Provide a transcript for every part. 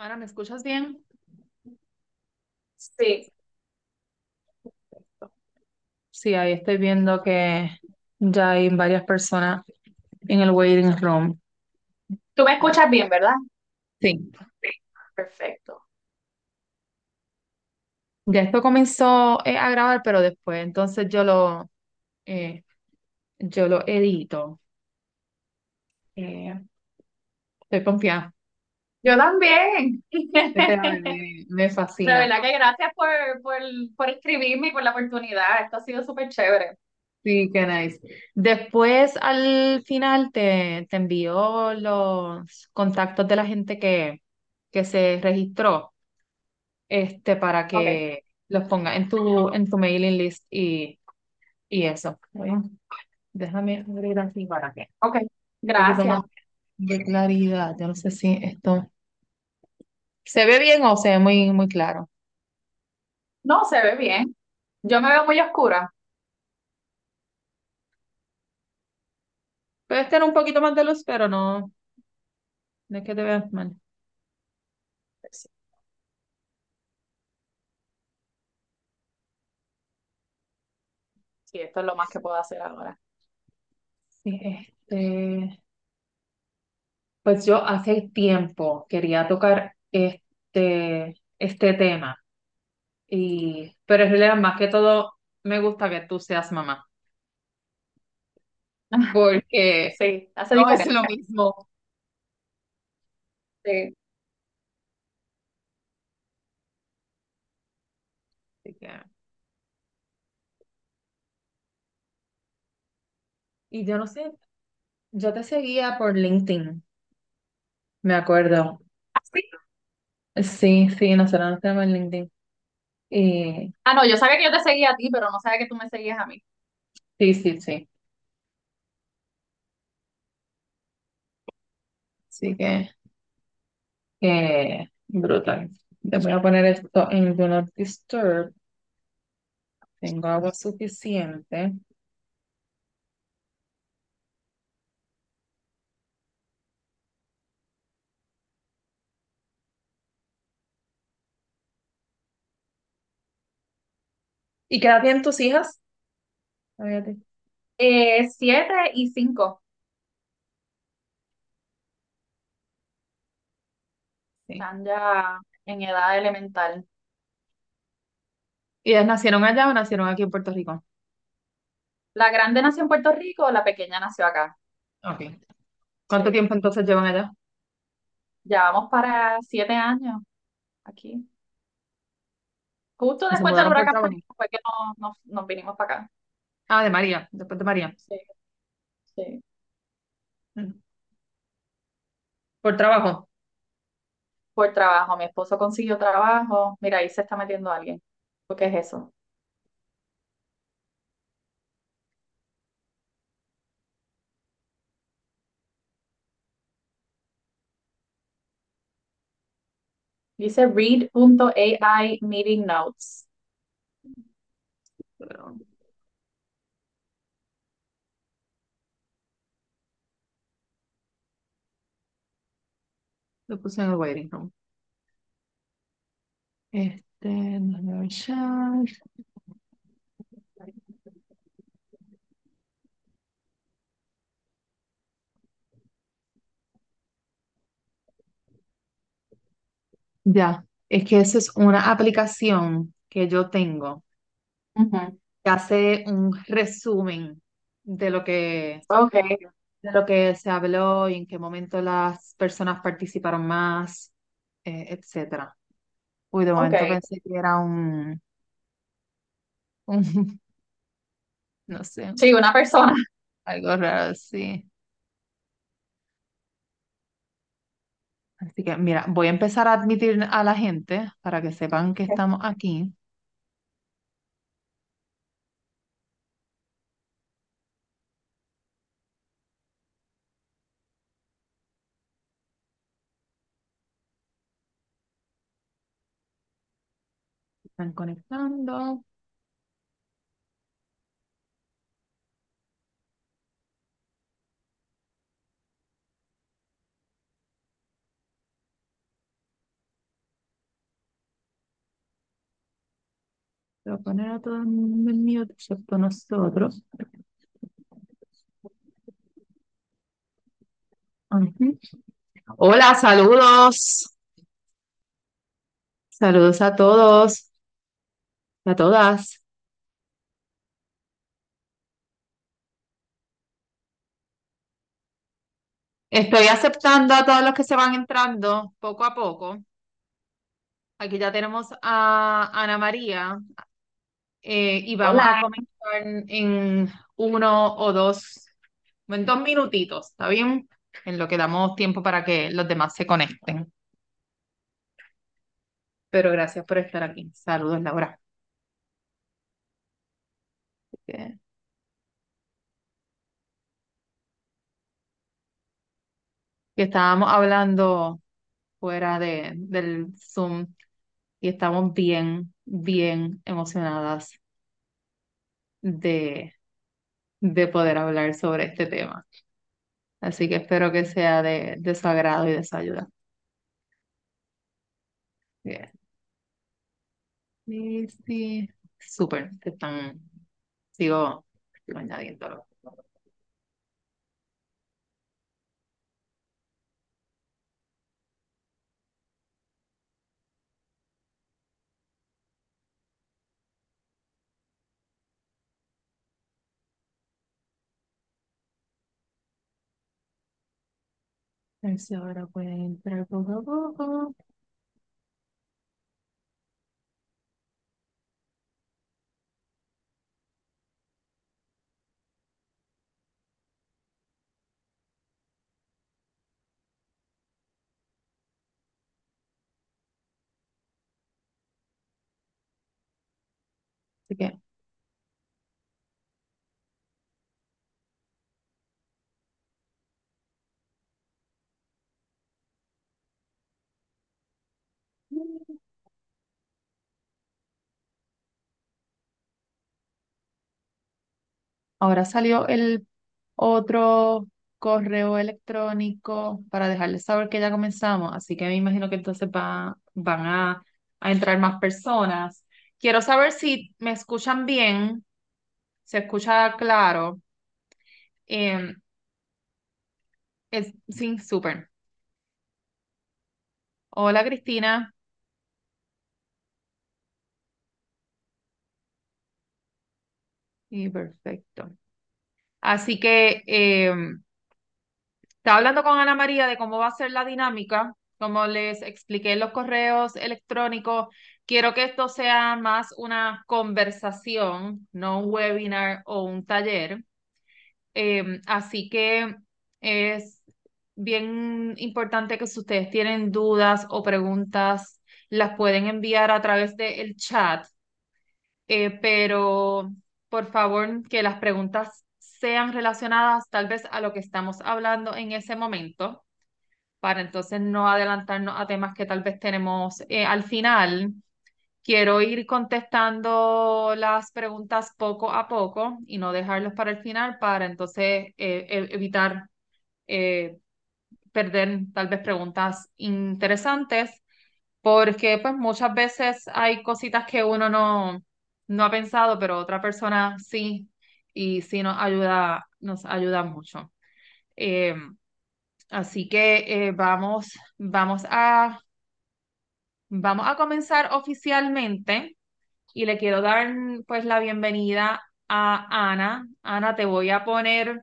Ahora, ¿me escuchas bien? Sí. Sí, ahí estoy viendo que ya hay varias personas en el waiting room. Tú me escuchas bien, ¿verdad? Sí, Perfecto. ya esto comenzó eh, a grabar, pero después entonces yo lo, eh, yo lo edito. Eh, estoy confiada. Yo también. Este, me, me De fascina. verdad que gracias por, por, por escribirme y por la oportunidad. Esto ha sido súper chévere. Sí, qué nice. Después, al final, te, te envío los contactos de la gente que, que se registró. este, para que los ponga en tu, en tu mailing list y, y eso. Déjame abrir así para que Ok. Gracias. De claridad. Yo no sé si esto se ve bien o se ve muy, muy claro. No, se ve bien. Yo me veo muy oscura. Puedes tener un poquito más de luz, pero no, no es que te veas mal. Sí, esto es lo más que puedo hacer ahora. Sí, este, pues yo hace tiempo quería tocar este, este tema, y, pero en realidad más que todo me gusta que tú seas mamá, porque Sí, hace no es diferencia. lo mismo Sí. Así que, y yo no sé, yo te seguía por LinkedIn, me acuerdo. ¿Así? Sí, sí, nosotros nos tenemos en LinkedIn. Y Ah, no, yo sabía que yo te seguía a ti, pero no sabía que tú me seguías a mí. sí, sí, sí. Así que, que brutal. Te voy a poner esto en Do Not Disturb. Tengo agua suficiente. ¿Y qué edad tienen tus hijas? Fíjate. Eh, siete y cinco. Sí. Están ya en edad elemental. ¿Y ellas nacieron allá o nacieron aquí en Puerto Rico? La grande nació en Puerto Rico, la pequeña nació acá. Ok. ¿Cuánto Sí. tiempo entonces llevan allá? Ya vamos para siete años aquí. Justo ¿Se después del por huracán fue que no- nos, nos vinimos para acá. Ah, de María, después de María. Sí, sí. Mm. Por trabajo. Por trabajo. Mi esposo consiguió trabajo. Mira, ahí se está metiendo alguien. ¿Qué es eso? Dice read.ai meeting notes. Lo puse en el waiting room. Este, ver chat. Ya, es que esa es una aplicación que yo tengo Ujú. que hace un resumen de lo que, Ok, de lo que se habló y en qué momento las personas participaron más, eh, etcétera. Uy, de momento ok. pensé que era un, un, no sé, Sí, una persona. algo raro así. Así que, mira, voy a empezar a admitir a la gente para que sepan que estamos aquí. Están conectando. Voy a poner a todo el mundo en excepto nosotros. Hola, saludos. Saludos a todos, a todas. Estoy aceptando a todos los que se van entrando poco a poco. Aquí ya tenemos a Ana María eh, y vamos a comenzar en uno o dos, en dos minutitos, ¿está bien? En lo que damos tiempo para que los demás se conecten. Pero gracias por estar aquí. Saludos, Laura. Que que estábamos hablando fuera de, del Zoom y estamos bien, bien emocionadas de, de poder hablar sobre este tema. Así que espero que sea de, de su agrado y de su ayuda. Bien. Sí, sí. Súper. Están, sigo, sigo añadiéndolo. Si ahora pueden entrar poco a poco. Así que ahora salió el otro correo electrónico para dejarles saber que ya comenzamos. Así que me imagino que entonces va, van a, a entrar más personas. Quiero saber si me escuchan bien, se escucha claro. Em, es, sí, súper. Hola, Cristina. Y perfecto. Así que em, estaba hablando con Ana María de cómo va a ser la dinámica. Como les expliqué en los correos electrónicos, quiero que esto sea más una conversación, no un webinar o un taller. Em, así que es bien importante que si ustedes tienen dudas o preguntas, las pueden enviar a través del chat eh, pero por favor que las preguntas sean relacionadas tal vez a lo que estamos hablando en ese momento, para entonces no adelantarnos a temas que tal vez tenemos eh, al final. Quiero ir contestando las preguntas poco a poco y no dejarlos para el final para entonces eh, e- evitar eh, perder tal vez preguntas interesantes porque pues muchas veces hay cositas que uno no, no ha pensado, pero otra persona sí, y sí nos ayuda, nos ayuda mucho. Eh, así que eh, vamos, vamos a, vamos a comenzar oficialmente y le quiero dar pues la bienvenida a Ana. Ana, te voy a poner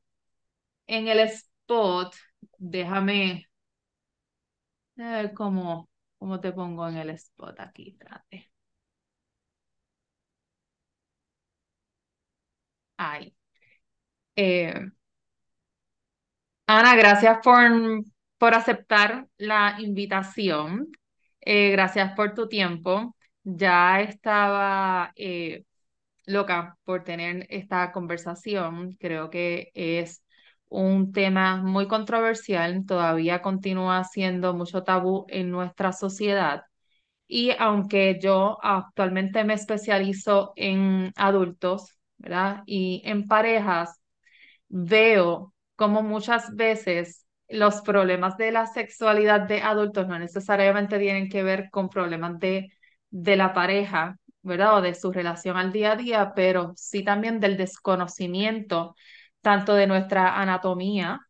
en el spot. Déjame ver cómo, cómo te pongo en el spot aquí. Espérate. Eh, Ana, gracias por, por aceptar la invitación. Eh, gracias por tu tiempo. Ya estaba eh, loca por tener esta conversación. Creo que es un tema muy controversial. Todavía continúa siendo mucho tabú en nuestra sociedad. Y aunque yo actualmente me especializo en adultos, ¿verdad? Y en parejas veo como muchas veces los problemas de la sexualidad de adultos no necesariamente tienen que ver con problemas de, de la pareja, ¿verdad? O de su relación al día a día, pero sí también del desconocimiento tanto de nuestra anatomía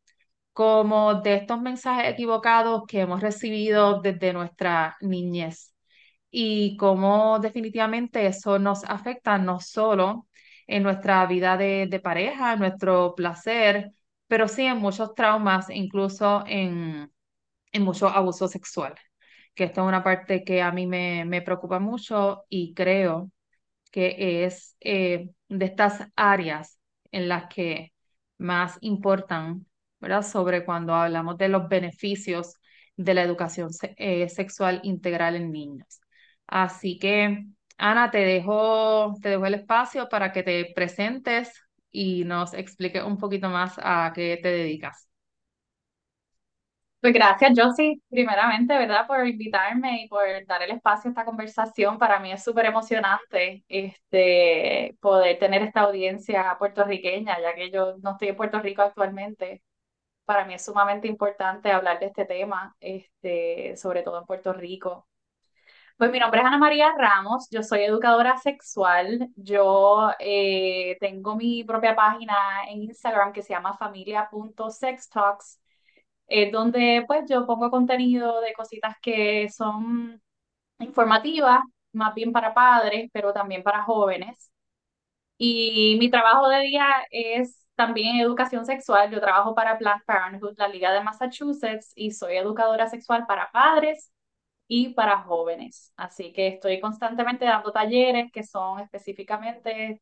como de estos mensajes equivocados que hemos recibido desde nuestra niñez y cómo definitivamente eso nos afecta no solo en nuestra vida de, de pareja, en nuestro placer, pero sí en muchos traumas, incluso en, en mucho abuso sexual, que esto es una parte que a mí me, me preocupa mucho y creo que es eh, de estas áreas en las que más importan, ¿verdad? Sobre cuando hablamos de los beneficios de la educación eh, sexual integral en niños. Así que, Ana, te dejo, te dejo el espacio para que te presentes y nos expliques un poquito más a qué te dedicas. Pues gracias, Josie, primeramente, ¿verdad? Por invitarme y por dar el espacio a esta conversación. Para mí es súper emocionante este, poder tener esta audiencia puertorriqueña, ya que yo no estoy en Puerto Rico actualmente. Para mí es sumamente importante hablar de este tema, este, sobre todo en Puerto Rico. Pues mi nombre es Ana María Ramos, yo soy educadora sexual, yo eh, tengo mi propia página en Instagram que se llama familia.sextalks, eh, donde pues yo pongo contenido de cositas que son informativas, más bien para padres, pero también para jóvenes. Y mi trabajo de día es también educación sexual. Yo trabajo para Planned Parenthood, la Liga de Massachusetts, y soy educadora sexual para padres y para jóvenes. Así que estoy constantemente dando talleres que son específicamente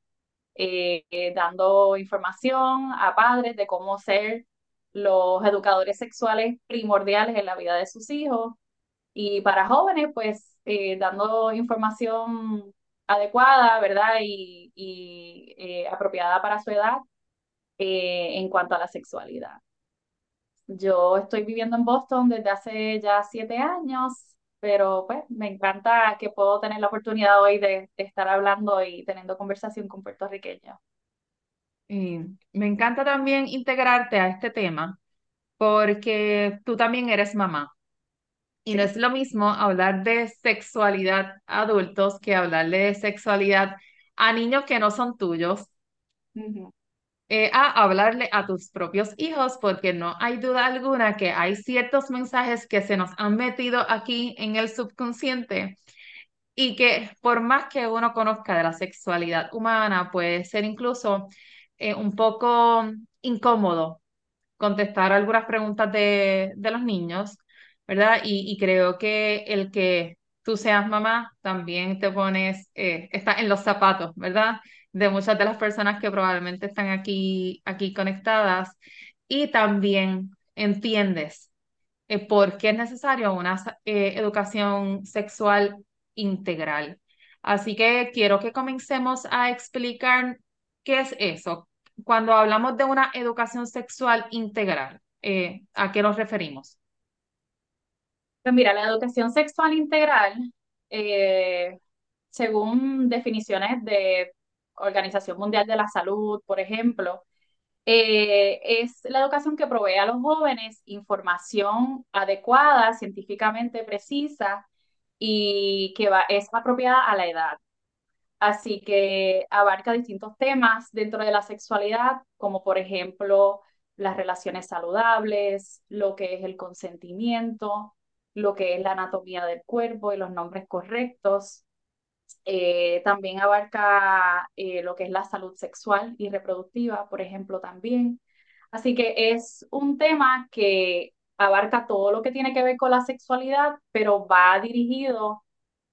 eh, eh, dando información a padres de cómo ser los educadores sexuales primordiales en la vida de sus hijos. Y para jóvenes, pues eh, dando información adecuada, ¿verdad? Y, y eh, apropiada para su edad eh, en cuanto a la sexualidad. Yo estoy viviendo en Boston desde hace ya siete años, pero pues me encanta que puedo tener la oportunidad hoy de, de estar hablando y teniendo conversación con puertorriqueños. Y me encanta también integrarte a este tema porque tú también eres mamá. Y no es lo mismo hablar de sexualidad a adultos que hablar de sexualidad a niños que no son tuyos. Eh, a hablarle a tus propios hijos, porque no hay duda alguna que hay ciertos mensajes que se nos han metido aquí en el subconsciente y que por más que uno conozca de la sexualidad humana, puede ser incluso eh, un poco incómodo contestar algunas preguntas de, de los niños, ¿verdad? Y, y creo que el que tú seas mamá también te pones, eh, está en los zapatos, ¿verdad? De muchas de las personas que probablemente están aquí, aquí conectadas y también entiendes eh, por qué es necesario una eh, educación sexual integral. Así que quiero que comencemos a explicar qué es eso. Cuando hablamos de una educación sexual integral, eh, ¿a qué nos referimos? Pues mira, la educación sexual integral, eh, según definiciones de Organización Mundial de la Salud, por ejemplo, eh, es la educación que provee a los jóvenes información adecuada, científicamente precisa y que va, es apropiada a la edad. Así que abarca distintos temas dentro de la sexualidad, como por ejemplo las relaciones saludables, lo que es el consentimiento, lo que es la anatomía del cuerpo y los nombres correctos. Eh, también abarca eh, lo que es la salud sexual y reproductiva, por ejemplo, también. Así que es un tema que abarca todo lo que tiene que ver con la sexualidad, pero va dirigido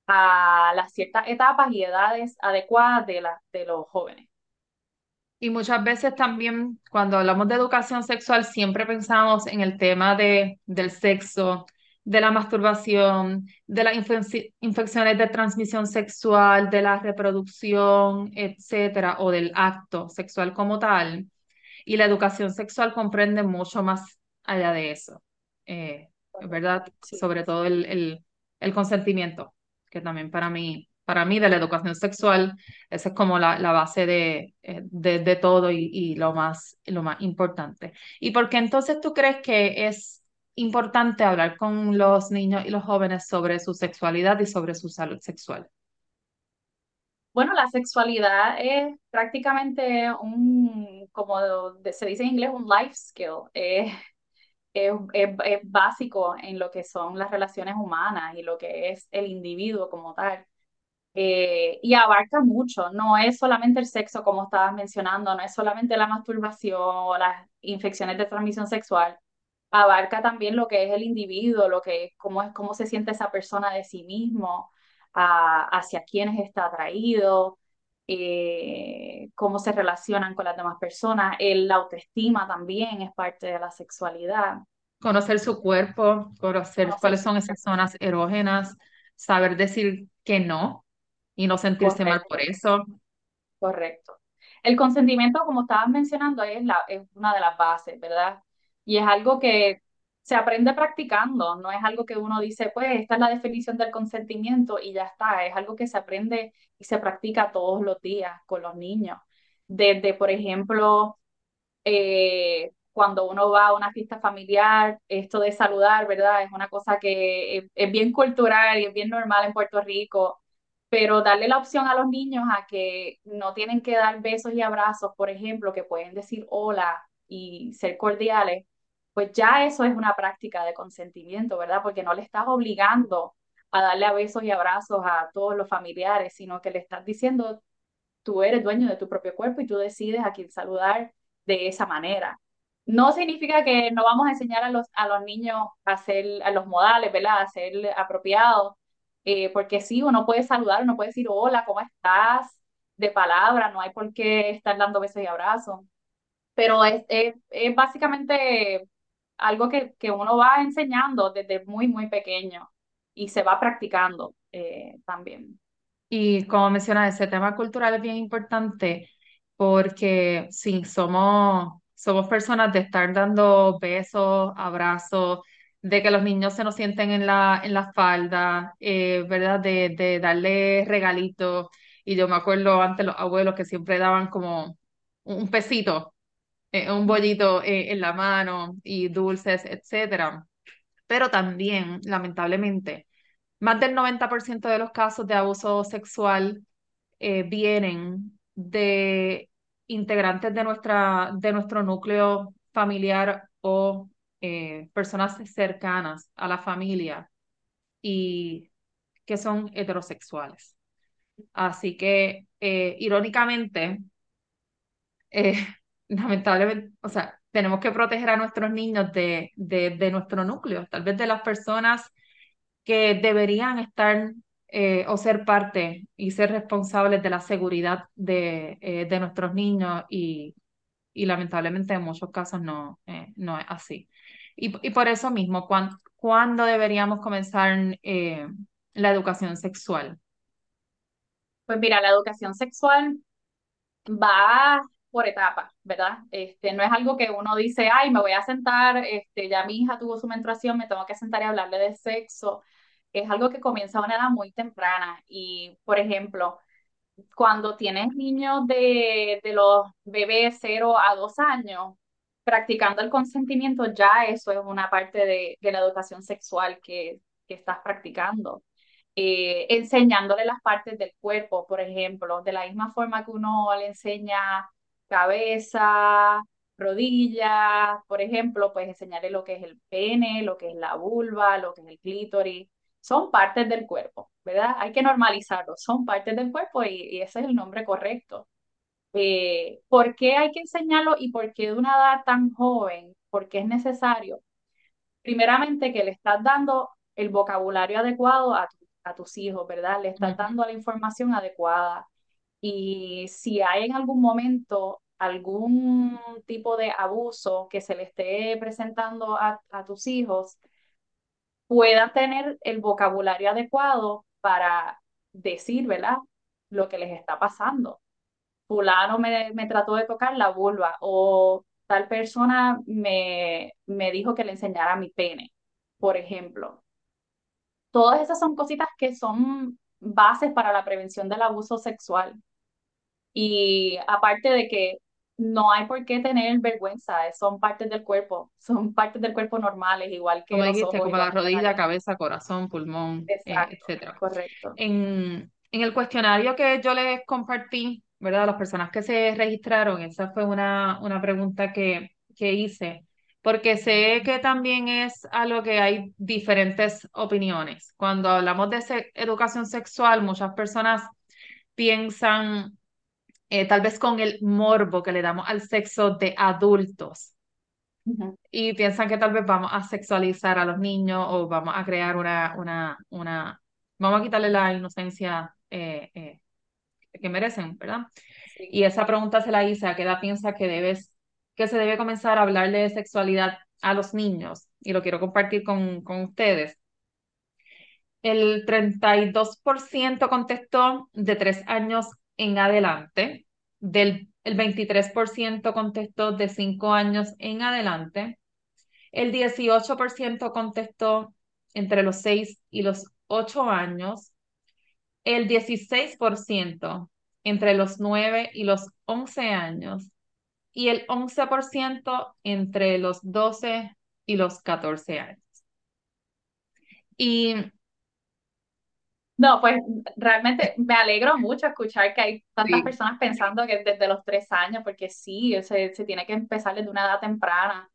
a las ciertas etapas y edades adecuadas de, la, de los jóvenes. Y muchas veces también cuando hablamos de educación sexual siempre pensamos en el tema de, del sexo, de la masturbación, de las infec- infecciones de transmisión sexual, de la reproducción, etcétera, o del acto sexual como tal. Y la educación sexual comprende mucho más allá de eso, eh, ¿verdad? Sí. Sobre todo el, el, el consentimiento, que también para mí, para mí de la educación sexual, esa es como la, la base de, eh, de, de todo y, y lo más, lo más importante. ¿Y por qué entonces tú crees que es importante hablar con los niños y los jóvenes sobre su sexualidad y sobre su salud sexual? Bueno, la sexualidad es prácticamente un, como se dice en inglés, un life skill. Es, es- es básico en lo que son las relaciones humanas y lo que es el individuo como tal. Eh, y abarca mucho, no es solamente el sexo como estabas mencionando, no es solamente la masturbación o las infecciones de transmisión sexual, abarca también lo que es el individuo, lo que es cómo es cómo se siente esa persona de sí mismo, a- hacia quiénes está atraído, eh, cómo se relacionan con las demás personas, el, la autoestima también es parte de la sexualidad, Conocer su cuerpo, conocer conocer cuáles son esas zonas erógenas, saber decir que no y no sentirse mal por eso. Correcto. El consentimiento, como estabas mencionando, es, la, es una de las bases, ¿verdad? Y es algo que se aprende practicando, no es algo que uno dice, pues esta es la definición del consentimiento y ya está, es algo que se aprende y se practica todos los días con los niños. Desde, por ejemplo, eh, cuando uno va a una fiesta familiar, esto de saludar, ¿verdad? Es una cosa que es, es bien cultural y es bien normal en Puerto Rico, pero darle la opción a los niños a que no tienen que dar besos y abrazos, por ejemplo, que pueden decir hola y ser cordiales, pues ya eso es una práctica de consentimiento, ¿verdad? Porque no le estás obligando a darle besos y abrazos a todos los familiares, sino que le estás diciendo, tú eres dueño de tu propio cuerpo y tú decides a quién saludar de esa manera. No significa que no vamos a enseñar a los, a los niños a hacer a los modales, ¿verdad? A ser apropiados, eh, porque sí, uno puede saludar, uno puede decir hola, ¿cómo estás? De palabra, no hay por qué estar dando besos y abrazos, pero es, es, es básicamente algo que, que uno va enseñando desde muy, muy pequeño y se va practicando eh, también. Y como mencionas, ese tema cultural es bien importante porque sí, somos, somos personas de estar dando besos, abrazos, de que los niños se nos sienten en la, en la falda, eh, ¿verdad? De, de darle regalitos. Y yo me acuerdo antes los abuelos que siempre daban como un pesito, eh, un bollito eh, en la mano y dulces, etcétera. Pero también, lamentablemente, más del 90% de los casos de abuso sexual eh, vienen de integrantes de nuestra, de nuestro núcleo familiar o personas cercanas a la familia y que son heterosexuales. Así que, irónicamente, eh, lamentablemente, o sea, tenemos que proteger a nuestros niños de, de, de nuestro núcleo, tal vez de las personas que deberían estar eh, o ser parte y ser responsables de la seguridad de, eh, de nuestros niños y, y lamentablemente en muchos casos no, eh, no es así. Y, y por eso mismo, ¿cuán- ¿cuándo deberíamos comenzar la educación sexual? Pues mira, la educación sexual va por etapas, ¿verdad? Este, no es algo que uno dice, ay, me voy a sentar, este, ya mi hija tuvo su menstruación, me tengo que sentar y hablarle de sexo. Es algo que comienza a una edad muy temprana. Y, por ejemplo, cuando tienes niños de, de los bebés 0 a 2 años, practicando el consentimiento, ya eso es una parte de, de la educación sexual que, que estás practicando eh, enseñándole las partes del cuerpo, por ejemplo, de la misma forma que uno le enseña cabeza, rodillas, por ejemplo, pues enseñarle lo que es el pene, lo que es la vulva, lo que es el clítoris, son partes del cuerpo, ¿verdad? Hay que normalizarlo, son partes del cuerpo y, y ese es el nombre correcto. Eh, ¿por qué hay que enseñarlo y por qué de una edad tan joven? ¿Por qué es necesario? primeramente que le estás dando el vocabulario adecuado a, tu- a tus hijos, ¿verdad? Le estás dando la información adecuada. Y si hay en algún momento algún tipo de abuso que se le esté presentando a, a tus hijos, puedan tener el vocabulario adecuado para decir, ¿verdad? Lo que les está pasando fulano me, me trató de tocar la vulva o tal persona me, me dijo que le enseñara mi pene, por ejemplo. Todas esas son cositas que son bases para la prevención del abuso sexual. Y aparte de que no hay por qué tener vergüenza, son partes del cuerpo, son partes del cuerpo normales, igual que Como los dijiste, ojos como la rodilla, cabeza, corazón, pulmón, eh, Exacto, etcétera. correcto. En el cuestionario que yo les compartí, ¿verdad? Las personas que se registraron, esa fue una, una pregunta que, que hice, porque sé que también es algo que hay diferentes opiniones. Cuando hablamos de se- educación sexual, muchas personas piensan eh, tal vez con el morbo que le damos al sexo de adultos y piensan que tal vez vamos a sexualizar a los niños o vamos a crear una, una, una, vamos a quitarle la inocencia eh, eh, que merecen, ¿verdad? Sí. Y esa pregunta se la hice, ¿a qué edad piensa que debes, que se debe comenzar a hablarle de sexualidad a los niños? Y lo quiero compartir con, con ustedes. El 32% contestó de tres años en adelante, del, el 23% contestó de cinco años en adelante, el 18% contestó entre los 6 y los 8 años, el 16% entre los 9 y los 11 años y el 11% entre los 12 y los 14 años. Y No, pues realmente me alegro mucho escuchar que hay tantas sí, personas pensando que desde los tres años, porque sí, se, se tiene que empezar desde una edad temprana.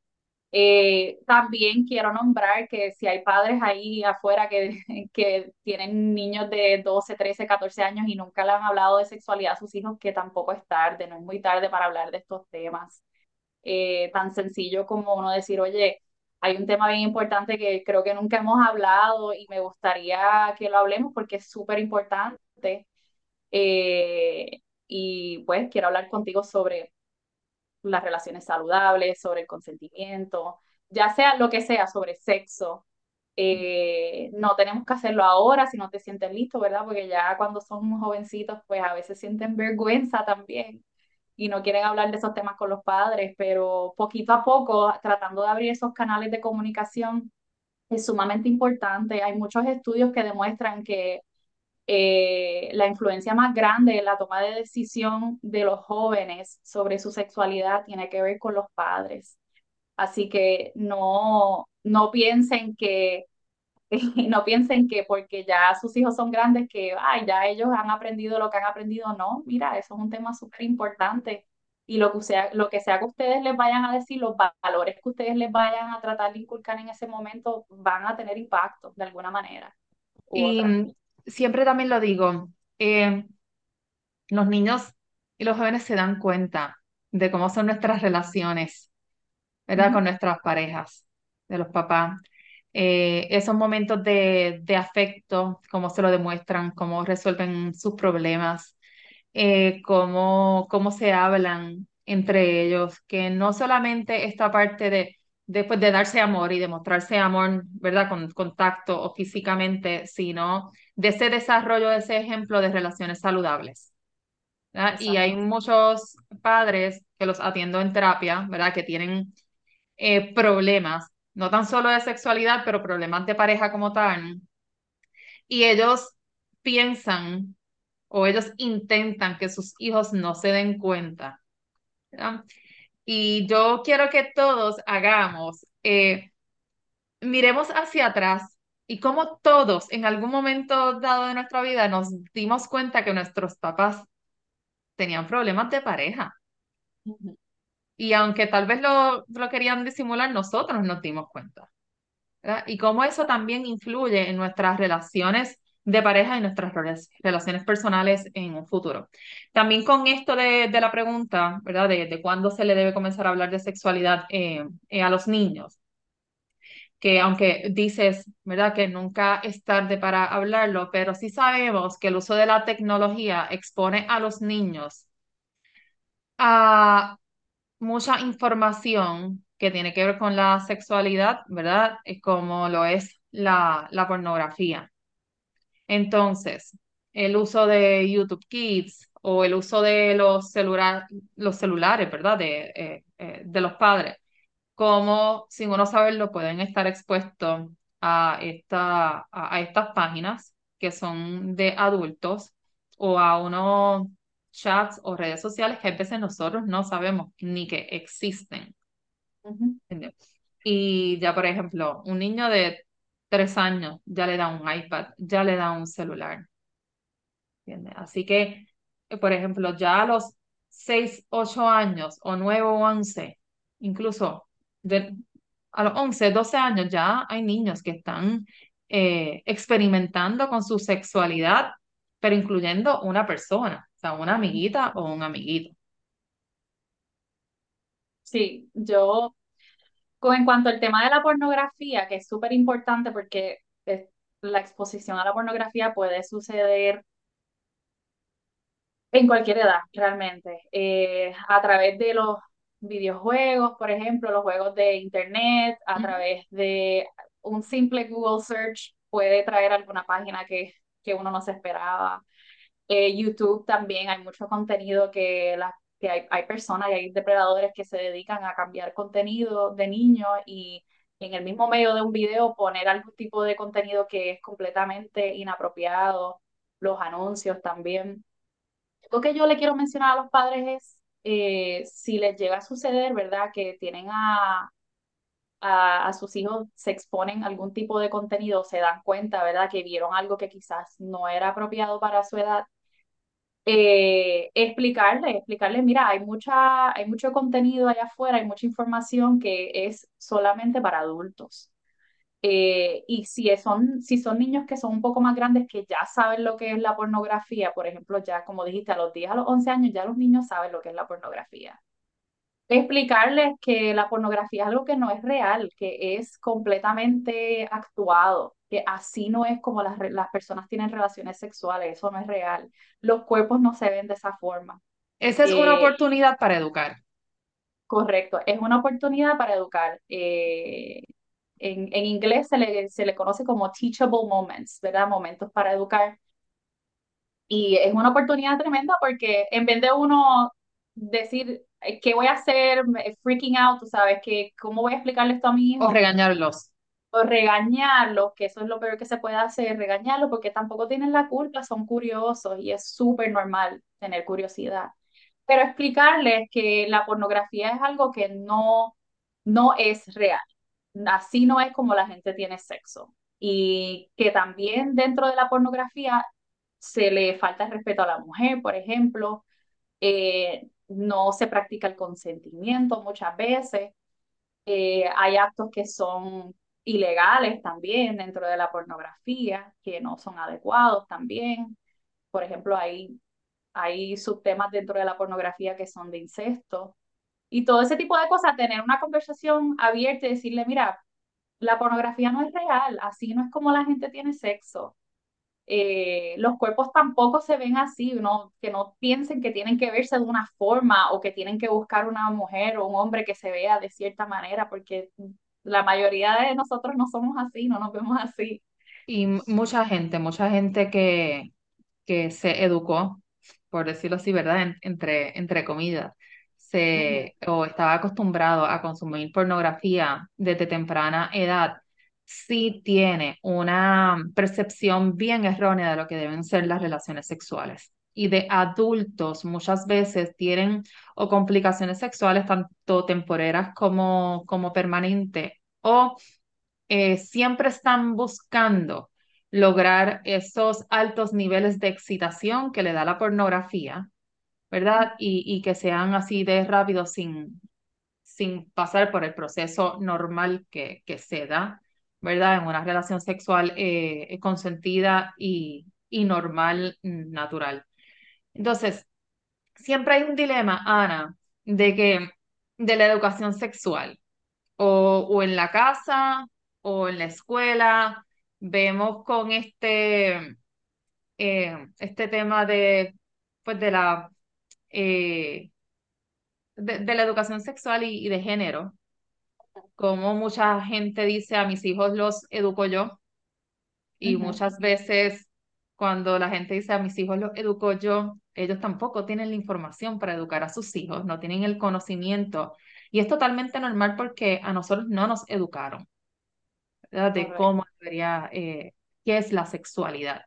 Eh, también quiero nombrar que si hay padres ahí afuera que, que tienen niños de 12, 13, 14 años y nunca le han hablado de sexualidad a sus hijos, que tampoco es tarde, no es muy tarde para hablar de estos temas. Eh, tan sencillo como uno decir, oye, hay un tema bien importante que creo que nunca hemos hablado y me gustaría que lo hablemos porque es súper importante. Eh, y pues quiero hablar contigo sobre las relaciones saludables, sobre el consentimiento, ya sea lo que sea, sobre sexo. Eh, no tenemos que hacerlo ahora si no te sientes listo, ¿verdad? Porque ya cuando son jovencitos, pues a veces sienten vergüenza también y no quieren hablar de esos temas con los padres, pero poquito a poco, tratando de abrir esos canales de comunicación, es sumamente importante. Hay muchos estudios que demuestran que eh, la influencia más grande en la toma de decisión de los jóvenes sobre su sexualidad tiene que ver con los padres. Así que no, no piensen que no piensen que porque ya sus hijos son grandes que ay, ya ellos han aprendido lo que han aprendido. No, mira, eso es un tema súper importante. Y lo que, sea, lo que sea que ustedes les vayan a decir, los valores que ustedes les vayan a tratar de inculcar en ese momento van a tener impacto de alguna manera y otra. siempre también lo digo, eh, los niños y los jóvenes se dan cuenta de cómo son nuestras relaciones, ¿verdad? Con nuestras parejas, de los papás. Eh, esos momentos de, de afecto, cómo se lo demuestran, cómo resuelven sus problemas eh, cómo, cómo se hablan entre ellos, que no solamente esta parte de, de, pues, de darse amor y demostrarse amor, ¿verdad? Con contacto o físicamente, sino de ese desarrollo, de ese ejemplo de relaciones saludables. Y hay muchos padres que los atiendo en terapia, ¿verdad? Que tienen eh, problemas, no tan solo de sexualidad, pero problemas de pareja como tal. Y ellos piensan o ellos intentan que sus hijos no se den cuenta. Y yo quiero que todos hagamos, eh, miremos hacia atrás y como todos en algún momento dado de nuestra vida nos dimos cuenta que nuestros papás tenían problemas de pareja. Y aunque tal vez lo, lo querían disimular, nosotros nos dimos cuenta. Y cómo eso también influye en nuestras relaciones de pareja y nuestras rela- relaciones personales en un futuro. También con esto de, de la pregunta, ¿verdad? De, de cuándo se le debe comenzar a hablar de sexualidad eh, eh, a los niños, que aunque dices, ¿verdad? Que nunca es tarde para hablarlo, pero sí sabemos que el uso de la tecnología expone a los niños a mucha información que tiene que ver con la sexualidad, ¿verdad? Es como lo es la, la pornografía. Entonces, el uso de YouTube Kids o el uso de los, celula- los celulares, ¿verdad? De, eh, eh, de los padres, como sin uno saberlo pueden estar expuestos a, esta, a, estas páginas que son de adultos o a unos chats o redes sociales que a veces nosotros no sabemos ni que existen. Y ya, por ejemplo, un niño de tres años ya le da un iPad, ya le da un celular. ¿entiendes? Así que, eh, por ejemplo, ya a los 6 8 años o 9 o 11 incluso de, a los 11 12 años ya hay niños que están eh, experimentando con su sexualidad, pero incluyendo una persona, sea, una amiguita o un amiguito. Sí, yo, con, en cuanto al tema de la pornografía, que es súper importante porque es- la exposición a la pornografía puede suceder en cualquier edad, realmente. Eh, a través de los videojuegos, por ejemplo, los juegos de internet, a Ujú. través de un simple Google search puede traer alguna página que, que uno no se esperaba. Eh, YouTube también hay mucho contenido que, la, que hay, hay personas y hay depredadores que se dedican a cambiar contenido de niños y en el mismo medio de un video poner algún tipo de contenido que es completamente inapropiado, los anuncios también. Lo que yo le quiero mencionar a los padres es, eh, si les llega a suceder, ¿verdad? Que tienen a, a, sus hijos, se exponen a algún tipo de contenido, se dan cuenta, ¿verdad? Que vieron algo que quizás no era apropiado para su edad eh, explicarle, explicarle, mira, hay mucha, hay mucho contenido allá afuera, hay mucha información que es solamente para adultos. Eh, y si son, si son niños que son un poco más grandes que ya saben lo que es la pornografía, por ejemplo, ya como dijiste, a los 10, a los 11 años, ya los niños saben lo que es la pornografía. Explicarles que la pornografía es algo que no es real, que es completamente actuado, que así no es como las, las personas tienen relaciones sexuales, eso no es real. Los cuerpos no se ven de esa forma. Esa es una Eh, oportunidad para educar. correcto, es una oportunidad para educar. Eh, en, en inglés se le, se le conoce como teachable moments, ¿verdad? Momentos para educar. Y es una oportunidad tremenda porque en vez de uno decir, eh, ¿qué voy a hacer? Freaking out, tú sabes, que, ¿cómo voy a explicarle esto a mi O regañarlos. O regañarlos, que eso es lo peor que se puede hacer, regañarlos porque tampoco tienen la culpa, son curiosos y es súper normal tener curiosidad. Pero explicarles que la pornografía es algo que no, no es real. Así no es como la gente tiene sexo. Y que también dentro de la pornografía se le falta el respeto a la mujer, por ejemplo, eh, no se practica el consentimiento muchas veces, eh, hay actos que son ilegales también dentro de la pornografía, que no son adecuados también. Por ejemplo, hay, hay subtemas dentro de la pornografía que son de incesto. Y todo ese tipo de cosas, tener una conversación abierta y decirle, mira, la pornografía no es real, así no es como la gente tiene sexo eh, los cuerpos tampoco se ven así, ¿no? que no piensen que tienen que verse de una forma o que tienen que buscar una mujer o un hombre que se vea de cierta manera, porque la mayoría de nosotros no somos así, no nos vemos así. Y mucha gente, mucha gente que, que se educó, por decirlo así, ¿verdad? En- entre, entre comillas, se, o estaba acostumbrado a consumir pornografía desde temprana edad, sí tiene una percepción bien errónea de lo que deben ser las relaciones sexuales. Y de adultos muchas veces tienen o complicaciones sexuales tanto temporeras como, como permanentes, o eh, siempre están buscando lograr esos altos niveles de excitación que le da la pornografía, ¿verdad? Y, y que sean así de rápido sin, sin pasar por el proceso normal que, que se da, ¿verdad? En una relación sexual eh, consentida y, y normal, natural. Entonces, siempre hay un dilema, Ana, de que de la educación sexual o, o en la casa o en la escuela, vemos con este, eh, este tema de, pues de la, eh, de, de la educación sexual y, y de género, como mucha gente dice, a mis hijos los educo yo, y muchas veces cuando la gente dice, a mis hijos los educo yo, ellos tampoco tienen la información para educar a sus hijos, no tienen el conocimiento. Y es totalmente normal porque a nosotros no nos educaron. ¿verdad? de cómo debería, eh, qué es la sexualidad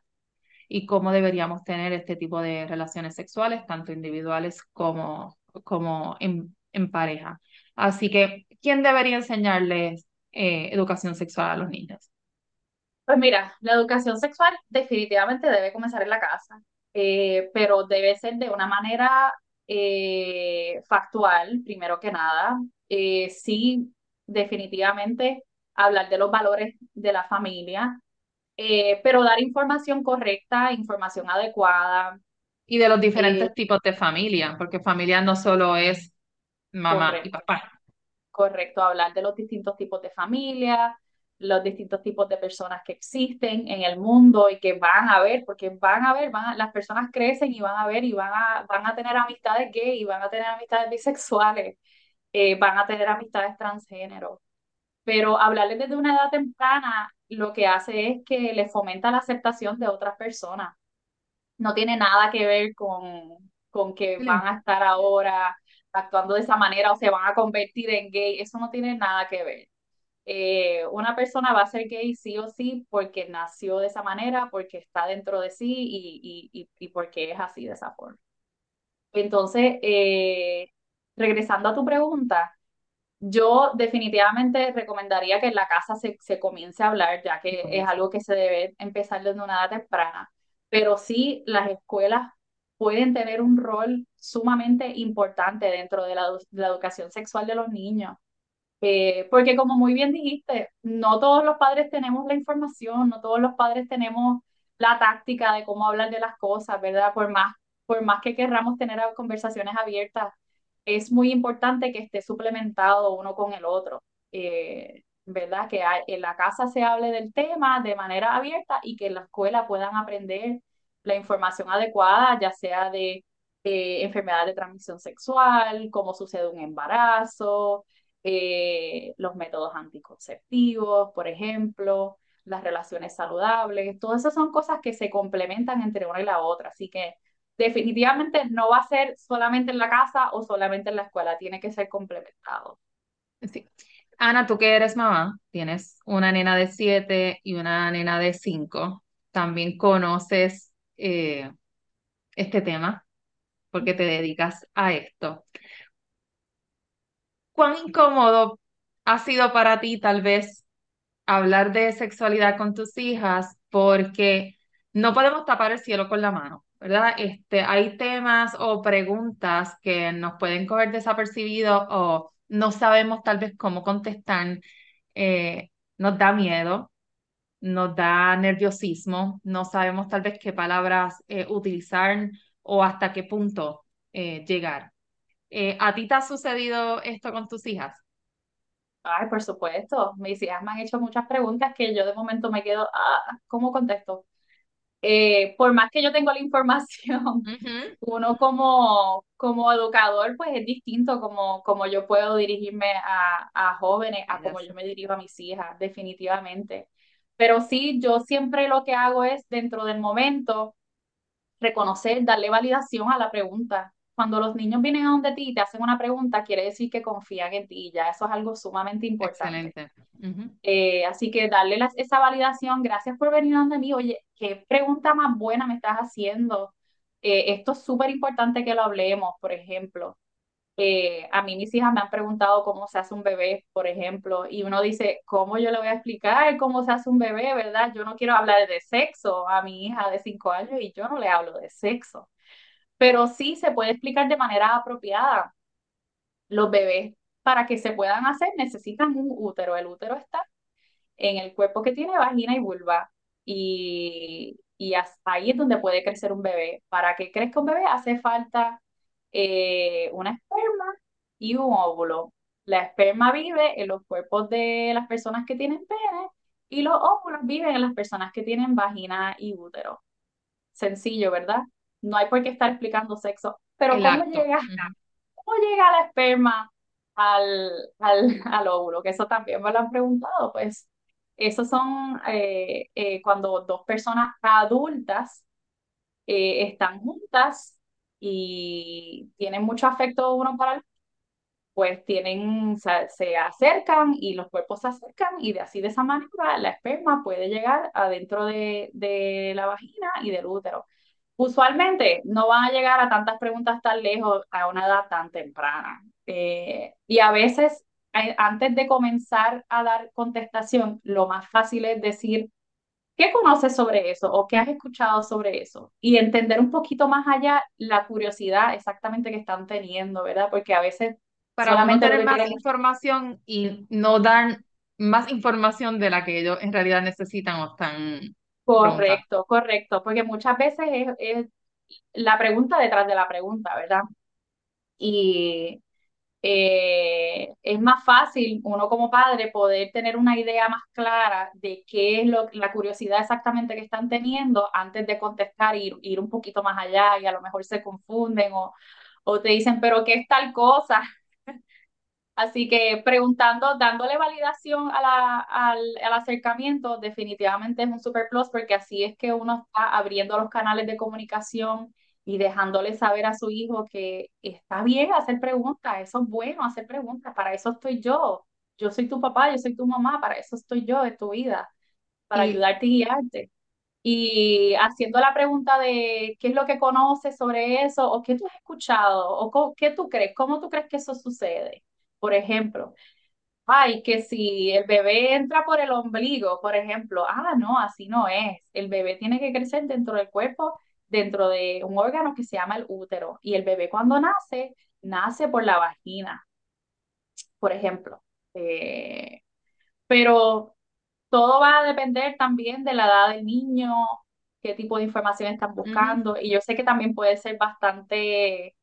y cómo deberíamos tener este tipo de relaciones sexuales, tanto individuales como, como en, en pareja. Así que, ¿quién debería enseñarles eh, educación sexual a los niños? Pues mira, la educación sexual definitivamente debe comenzar en la casa. eh, pero debe ser de una manera eh, factual, primero que nada. Eh, sí, definitivamente hablar de los valores de la familia, eh, pero dar información correcta, información adecuada, Y de los diferentes tipos de familia, porque familia no solo es mamá y papá. correcto hablar de los distintos tipos de familia, los distintos tipos de personas que existen en el mundo y que van a ver, porque van a ver, van a- las personas crecen y van a ver y van a, van a tener amistades gay, y van a tener amistades bisexuales, eh, van a tener amistades transgénero. Pero hablarles desde una edad temprana lo que hace es que les fomenta la aceptación de otras personas. No tiene nada que ver con, con que van a estar ahora actuando de esa manera o se van a convertir en gay. Eso no tiene nada que ver. Eh, una persona va a ser gay sí o sí porque nació de esa manera, porque está dentro de sí y, y, y, porque es así de esa forma. Entonces, eh, regresando a tu pregunta, yo definitivamente recomendaría que en la casa se, se comience a hablar, ya que es algo que se debe empezar desde una edad temprana. Pero sí, las escuelas pueden tener un rol sumamente importante dentro de la, de la educación sexual de los niños. Eh, porque como muy bien dijiste, no todos los padres tenemos la información, no todos los padres tenemos la táctica de cómo hablar de las cosas, ¿verdad? Por más, por más que querramos tener conversaciones abiertas, es muy importante que esté suplementado uno con el otro, eh, ¿verdad? Que en la casa se hable del tema de manera abierta y que en la escuela puedan aprender la información adecuada, ya sea de eh, enfermedades de transmisión sexual, cómo sucede un embarazo eh, los métodos anticonceptivos, por ejemplo, las relaciones saludables, todas esas son cosas que se complementan entre una y la otra, así que definitivamente no va a ser solamente en la casa o solamente en la escuela, tiene que ser complementado. Sí. Ana, tú que eres mamá, tienes una nena de siete y una nena de cinco. También conoces eh, este tema porque te dedicas a esto. ¿Cuán incómodo ha sido para ti tal vez hablar de sexualidad con tus hijas? Porque no podemos tapar el cielo con la mano, ¿verdad? Este, hay temas o preguntas que nos pueden coger desapercibidos o no sabemos tal vez cómo contestar. Eh, nos da miedo, nos da nerviosismo, no sabemos tal vez qué palabras eh, utilizar o hasta qué punto eh, llegar. Eh, ¿a ti te ha sucedido esto con tus hijas? Ay, por supuesto, mis hijas me han hecho muchas preguntas que yo de momento me quedo, ah, ¿cómo contesto? Eh, por más que yo tengo la información, Ujú. uno como, como educador, pues es distinto como, como yo puedo dirigirme a, a jóvenes, a como yo me dirijo a mis hijas, definitivamente. Pero sí, yo siempre lo que hago es, dentro del momento, reconocer, darle validación a la pregunta. Cuando los niños vienen a donde ti y te hacen una pregunta, quiere decir que confían en ti, ya eso es algo sumamente importante. Excelente. Eh, así que darle esa validación, gracias por venir donde mí. Oye, qué pregunta más buena me estás haciendo. Eh, esto es súper importante que lo hablemos, por ejemplo. Eh, a mí mis hijas me han preguntado cómo se hace un bebé, por ejemplo, y uno dice, ¿cómo yo le voy a explicar cómo se hace un bebé, verdad? Yo no quiero hablar de sexo a mi hija de cinco años y yo no le hablo de sexo, pero sí se puede explicar de manera apropiada. Los bebés, para que se puedan hacer, necesitan un útero. El útero está en el cuerpo que tiene vagina y vulva. Y, y ahí es donde puede crecer un bebé. Para que crezca un bebé hace falta eh, una esperma y un óvulo. La esperma vive en los cuerpos de las personas que tienen pene y los óvulos viven en las personas que tienen vagina y útero. Sencillo, ¿verdad? No hay por qué estar explicando sexo. Pero El ¿cómo llega. ¿Cómo llega la esperma al, al, al óvulo? Que eso también me lo han preguntado. Pues esos son eh, eh, cuando dos personas adultas eh, están juntas y tienen mucho afecto uno para el otro, pues tienen, se, se acercan y los cuerpos se acercan y de así de esa manera la esperma puede llegar adentro de, de la vagina y del útero. Usualmente no van a llegar a tantas preguntas tan lejos a una edad tan temprana. Eh, y a veces, a- antes de comenzar a dar contestación, lo más fácil es decir, ¿qué conoces sobre eso o qué has escuchado sobre eso? Y entender un poquito más allá la curiosidad exactamente que están teniendo, ¿verdad? Porque a veces Para solamente tener más quieren información y no dar más información de la que ellos en realidad necesitan o están. Correcto, correcto, porque muchas veces es, es la pregunta detrás de la pregunta, ¿verdad? Y eh, es más fácil uno como padre poder tener una idea más clara de qué es lo, la curiosidad exactamente que están teniendo antes de contestar ir, ir un poquito más allá y a lo mejor se confunden o, o te dicen, pero ¿qué es tal cosa? Así que preguntando, dándole validación a la, al, al acercamiento, definitivamente es un super plus porque así es que uno está abriendo los canales de comunicación y dejándole saber a su hijo que está bien hacer preguntas, eso es bueno hacer preguntas, para eso estoy yo. Yo soy tu papá, yo soy tu mamá, para eso estoy yo en tu vida, para ayudarte y guiarte. Y haciendo la pregunta de qué es lo que conoces sobre eso, o qué tú has escuchado, o qué tú crees, cómo tú crees que eso sucede. Por ejemplo, ay, que si el bebé entra por el ombligo, por ejemplo, ah, no, así no es. El bebé tiene que crecer dentro del cuerpo, dentro de un órgano que se llama el útero. Y el bebé cuando nace, nace por la vagina, por ejemplo. Eh, pero todo va a depender también de la edad del niño, qué tipo de información están buscando. Y yo sé que también puede ser bastante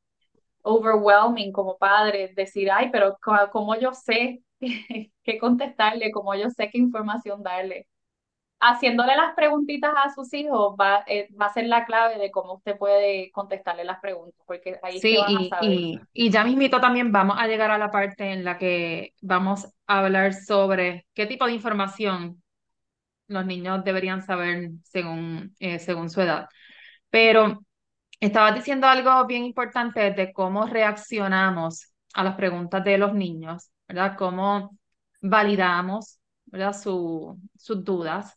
overwhelming como padre, decir, ay, pero co- ¿cómo yo sé qué contestarle? ¿Cómo yo sé qué información darle? Haciéndole las preguntitas a sus hijos va, eh, va a ser la clave de cómo usted puede contestarle las preguntas, porque ahí Sí, van a y, saber. y, y ya mismito también vamos a llegar a la parte en la que vamos a hablar sobre qué tipo de información los niños deberían saber según, eh, según su edad. Pero estabas diciendo algo bien importante de cómo reaccionamos a las preguntas de los niños, ¿verdad? Cómo validamos, ¿verdad? Su, sus dudas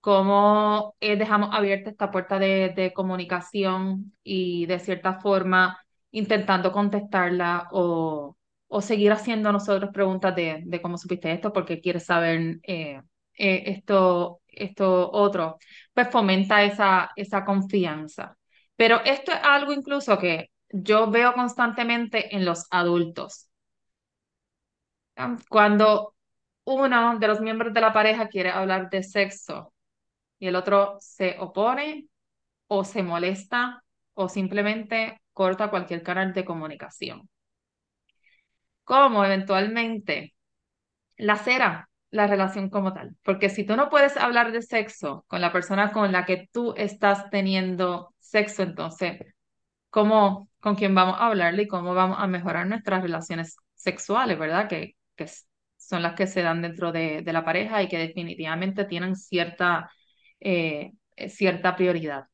cómo eh, dejamos abierta esta puerta de, de comunicación y de cierta forma intentando contestarla o, o seguir haciendo nosotros preguntas de, de cómo supiste esto, porque quieres saber eh, eh, esto, esto otro, pues fomenta esa, esa confianza. Pero esto es algo incluso que yo veo constantemente en los adultos. Cuando uno de los miembros de la pareja quiere hablar de sexo, y el otro se opone o se molesta o simplemente corta cualquier canal de comunicación. Como eventualmente lacera la relación como tal. Porque si tú no puedes hablar de sexo con la persona con la que tú estás teniendo sexo, entonces, ¿cómo, con quién vamos a hablarle y cómo vamos a mejorar nuestras relaciones sexuales, ¿verdad? Que, que son las que se dan dentro de, de la pareja y que definitivamente tienen cierta, eh, cierta prioridad.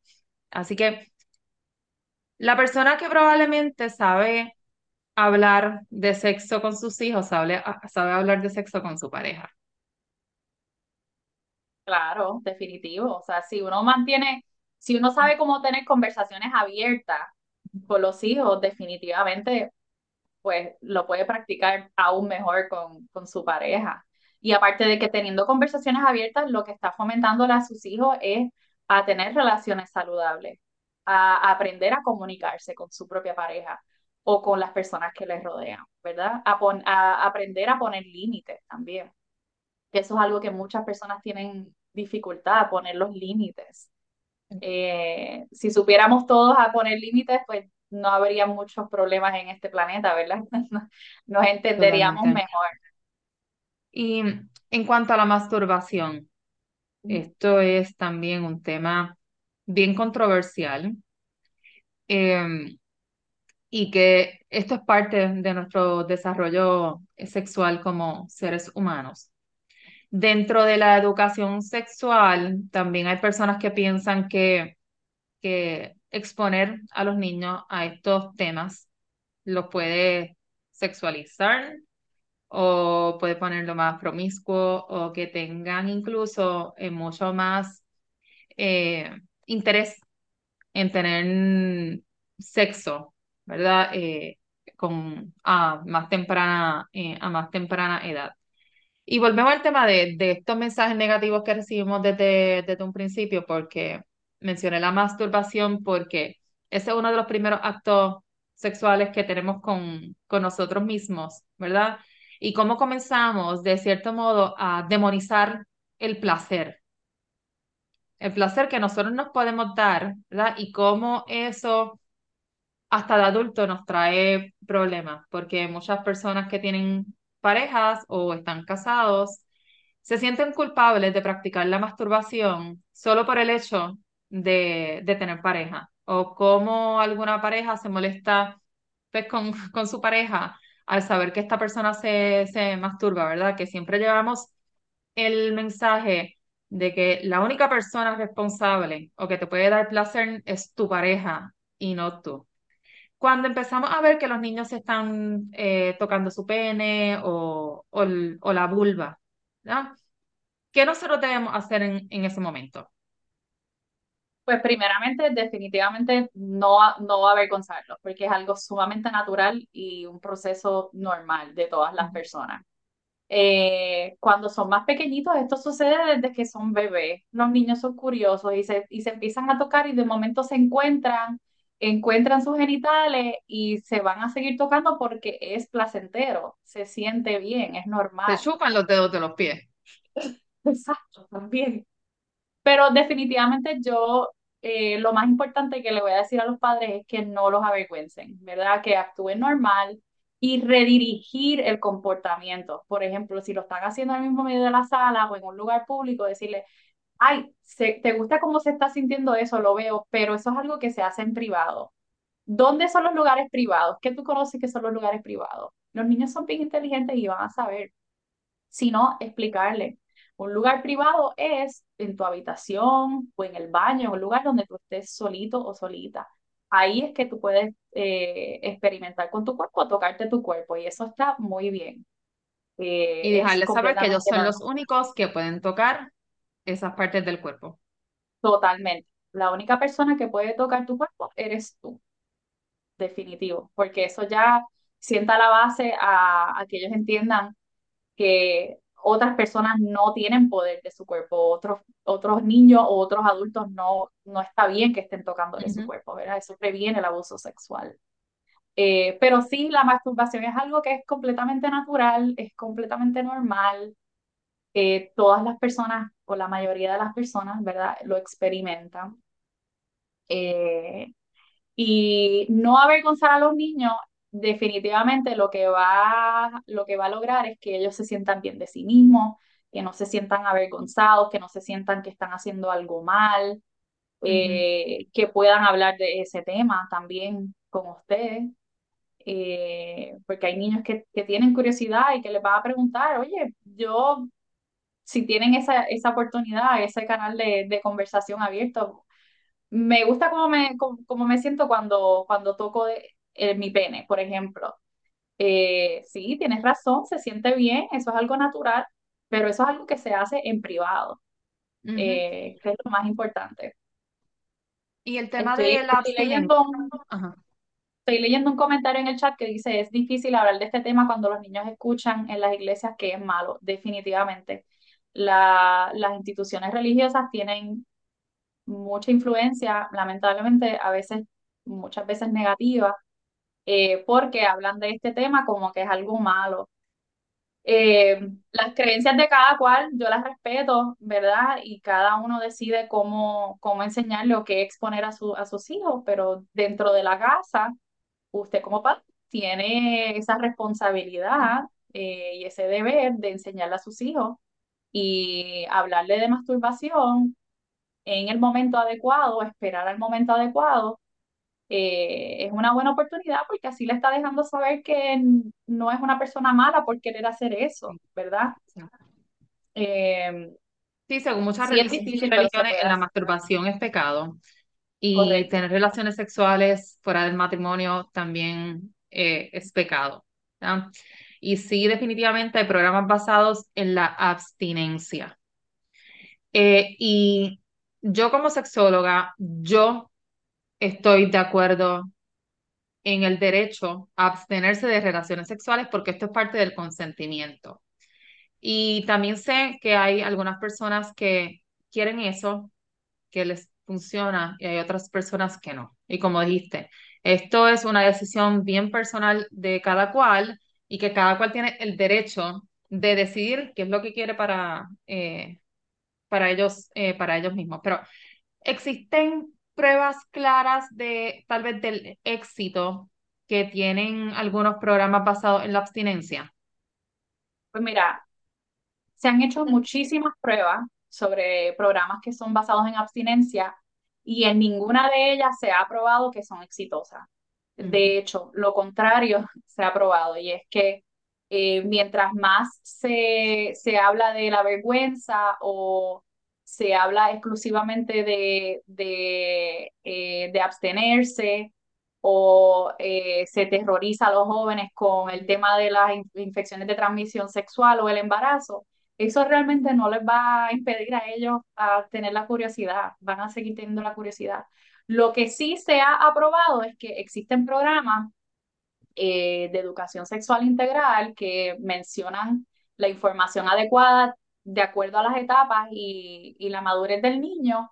Así que la persona que probablemente sabe hablar de sexo con sus hijos, sabe, sabe hablar de sexo con su pareja. Claro, definitivo. O sea, si uno mantiene, si uno sabe cómo tener conversaciones abiertas con los hijos, definitivamente pues lo puede practicar aún mejor con, con su pareja. Y aparte de que teniendo conversaciones abiertas, lo que está fomentándole a sus hijos es a tener relaciones saludables, a, a aprender a comunicarse con su propia pareja o con las personas que les rodean, ¿verdad? A, pon- a aprender a poner límites también, que eso es algo que muchas personas tienen dificultad, a poner los límites. Eh, si supiéramos todos a poner límites, pues no habría muchos problemas en este planeta, ¿verdad? Nos entenderíamos Totalmente. mejor. Y en cuanto a la masturbación, esto es también un tema bien controversial eh, y que esto es parte de nuestro desarrollo sexual como seres humanos. Dentro de la educación sexual, también hay personas que piensan que, que exponer a los niños a estos temas los puede sexualizar o puede ponerlo más promiscuo o que tengan incluso eh, mucho más eh, interés en tener sexo, ¿verdad? Eh, con, a más temprana, a más temprana edad. Y volvemos al tema de, de estos mensajes negativos que recibimos desde, desde un principio, porque mencioné la masturbación, porque ese es uno de los primeros actos sexuales que tenemos con, con nosotros mismos, ¿verdad? Y cómo comenzamos, de cierto modo, a demonizar el placer, el placer que nosotros nos podemos dar, ¿verdad? Y cómo eso hasta de adulto nos trae problemas, porque muchas personas que tienen parejas o están casados se sienten culpables de practicar la masturbación solo por el hecho de, de tener pareja, o cómo alguna pareja se molesta pues, con, con su pareja al saber que esta persona se, se masturba, ¿verdad? Que siempre llevamos el mensaje de que la única persona responsable o que te puede dar placer es tu pareja y no tú. Cuando empezamos a ver que los niños se están eh, tocando su pene o, o, el- o la vulva, ¿no? ¿Qué nosotros debemos hacer en, en ese momento? Pues primeramente, definitivamente no, no avergonzarlos, porque es algo sumamente natural y un proceso normal de todas las personas. Eh, cuando son más pequeñitos, esto sucede desde que son bebés. Los niños son curiosos y se, y se empiezan a tocar y de momento se encuentran, encuentran sus genitales y se van a seguir tocando porque es placentero, se siente bien, es Se normal. chupan los dedos de los pies. Exacto, también. Pero definitivamente yo, eh, lo más importante que le voy a decir a los padres es que no los avergüencen, ¿verdad? Que actúen normal y redirigir el comportamiento. Por ejemplo, si lo están haciendo en el mismo medio de la sala o en un lugar público, decirle, ay, se- ¿te gusta cómo se está sintiendo eso? Lo veo, pero eso es algo que se hace en privado. ¿Dónde son los lugares privados? ¿Qué tú conoces que son los lugares privados? Los niños son bien inteligentes y van a saber sino explicarle. Un lugar privado es en tu habitación o en el baño, un lugar donde tú estés solito o solita. Ahí es que tú puedes eh, experimentar con tu cuerpo, tocarte tu cuerpo y eso está muy bien. Y Eh, es dejarles saber que ellos son los únicos que pueden tocar esas partes del cuerpo. totalmente. La única persona que puede tocar tu cuerpo eres tú, definitivo, porque eso ya sienta la base a, a que ellos entiendan que otras personas no tienen poder de su cuerpo, otros, otros niños o otros adultos no, no está bien que estén tocándole su Ujú. cuerpo, ¿verdad? Eso previene el abuso sexual. Eh, pero sí, la masturbación es algo que es completamente natural, es completamente normal. Eh, todas las personas, o la mayoría de las personas, ¿verdad? Lo experimentan. Eh, y no avergonzar a los niños, definitivamente lo que va, lo que va a lograr es que ellos se sientan bien de sí mismos, que no se sientan avergonzados, que no se sientan que están haciendo algo mal, eh, que puedan hablar de ese tema también con ustedes, eh, porque hay niños que, que tienen curiosidad y que les van a preguntar, oye, yo, si tienen esa, esa oportunidad, ese canal de, de conversación abierto, me gusta cómo me, cómo, cómo me siento cuando, cuando toco de- eh, mi pene, por ejemplo. Eh, sí, tienes razón, se siente bien, eso es algo natural, pero eso es algo que se hace en privado, eh, que es lo más importante. Y el tema Estoy, de la estoy abstinencia. leyendo un, Ajá. estoy leyendo un comentario en el chat que dice, es difícil hablar de este tema cuando los niños escuchan en las iglesias que es malo, definitivamente. La, las instituciones religiosas tienen mucha influencia, lamentablemente, a veces, muchas veces negativa eh, porque hablan de este tema como que es algo malo. Eh, las creencias de cada cual, yo las respeto, ¿verdad? Y cada uno decide cómo, cómo enseñarle o qué exponer a, su, a sus hijos, pero dentro de la casa, usted como padre tiene esa responsabilidad eh, y ese deber de enseñarle a sus hijos y hablarle de masturbación en el momento adecuado, esperar al momento adecuado eh, es una buena oportunidad porque así le está dejando saber que no es una persona mala por querer hacer eso. ¿verdad? Sí. Eh, Sí, según muchas sí religiones la masturbación es pecado y correcto. tener relaciones sexuales fuera del matrimonio también eh, es pecado. ¿ya? Y sí, definitivamente hay programas basados en la abstinencia. Eh, y yo como sexóloga, yo estoy de acuerdo en el derecho a abstenerse de relaciones sexuales porque esto es parte del consentimiento. Y también sé que hay algunas personas que quieren eso, que les funciona, y hay otras personas que no. Y como dijiste, esto es una decisión bien personal de cada cual y que cada cual tiene el derecho de decidir qué es lo que quiere para, eh, para ellos, eh, para ellos mismos. Pero existen pruebas claras de tal vez del éxito que tienen algunos programas basados en la abstinencia. Pues mira, Se han hecho muchísimas pruebas sobre programas que son basados en abstinencia y en ninguna de ellas se ha probado que son exitosas. De hecho, lo contrario se ha probado y es que eh, mientras más se, se habla de la vergüenza o se habla exclusivamente de, de, eh, de abstenerse o eh, se terroriza a los jóvenes con el tema de las in- infecciones de transmisión sexual o el embarazo, eso realmente no les va a impedir a ellos a tener la curiosidad, van a seguir teniendo la curiosidad. Lo que sí se ha aprobado es que existen programas eh, de educación sexual integral que mencionan la información adecuada de acuerdo a las etapas y, y la madurez del niño.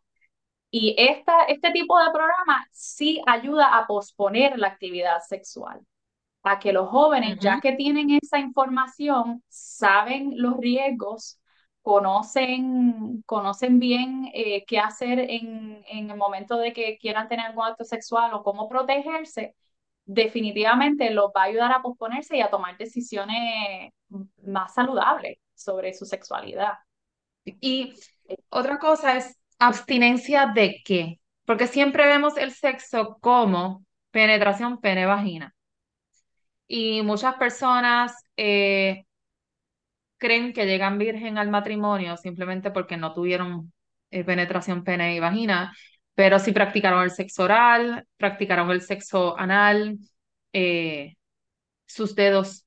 Y esta, este tipo de programa sí ayuda a posponer la actividad sexual a que los jóvenes, ya que tienen esa información, saben los riesgos, conocen, conocen bien eh, qué hacer en, en el momento de que quieran tener algún acto sexual o cómo protegerse, definitivamente los va a ayudar a posponerse y a tomar decisiones más saludables sobre su sexualidad. Y otra cosa es abstinencia de qué, porque siempre vemos el sexo como penetración pene-vagina. Y muchas personas eh, creen que llegan virgen al matrimonio simplemente porque no tuvieron eh, penetración pene y vagina, pero sí practicaron el sexo oral, practicaron el sexo anal, eh, sus dedos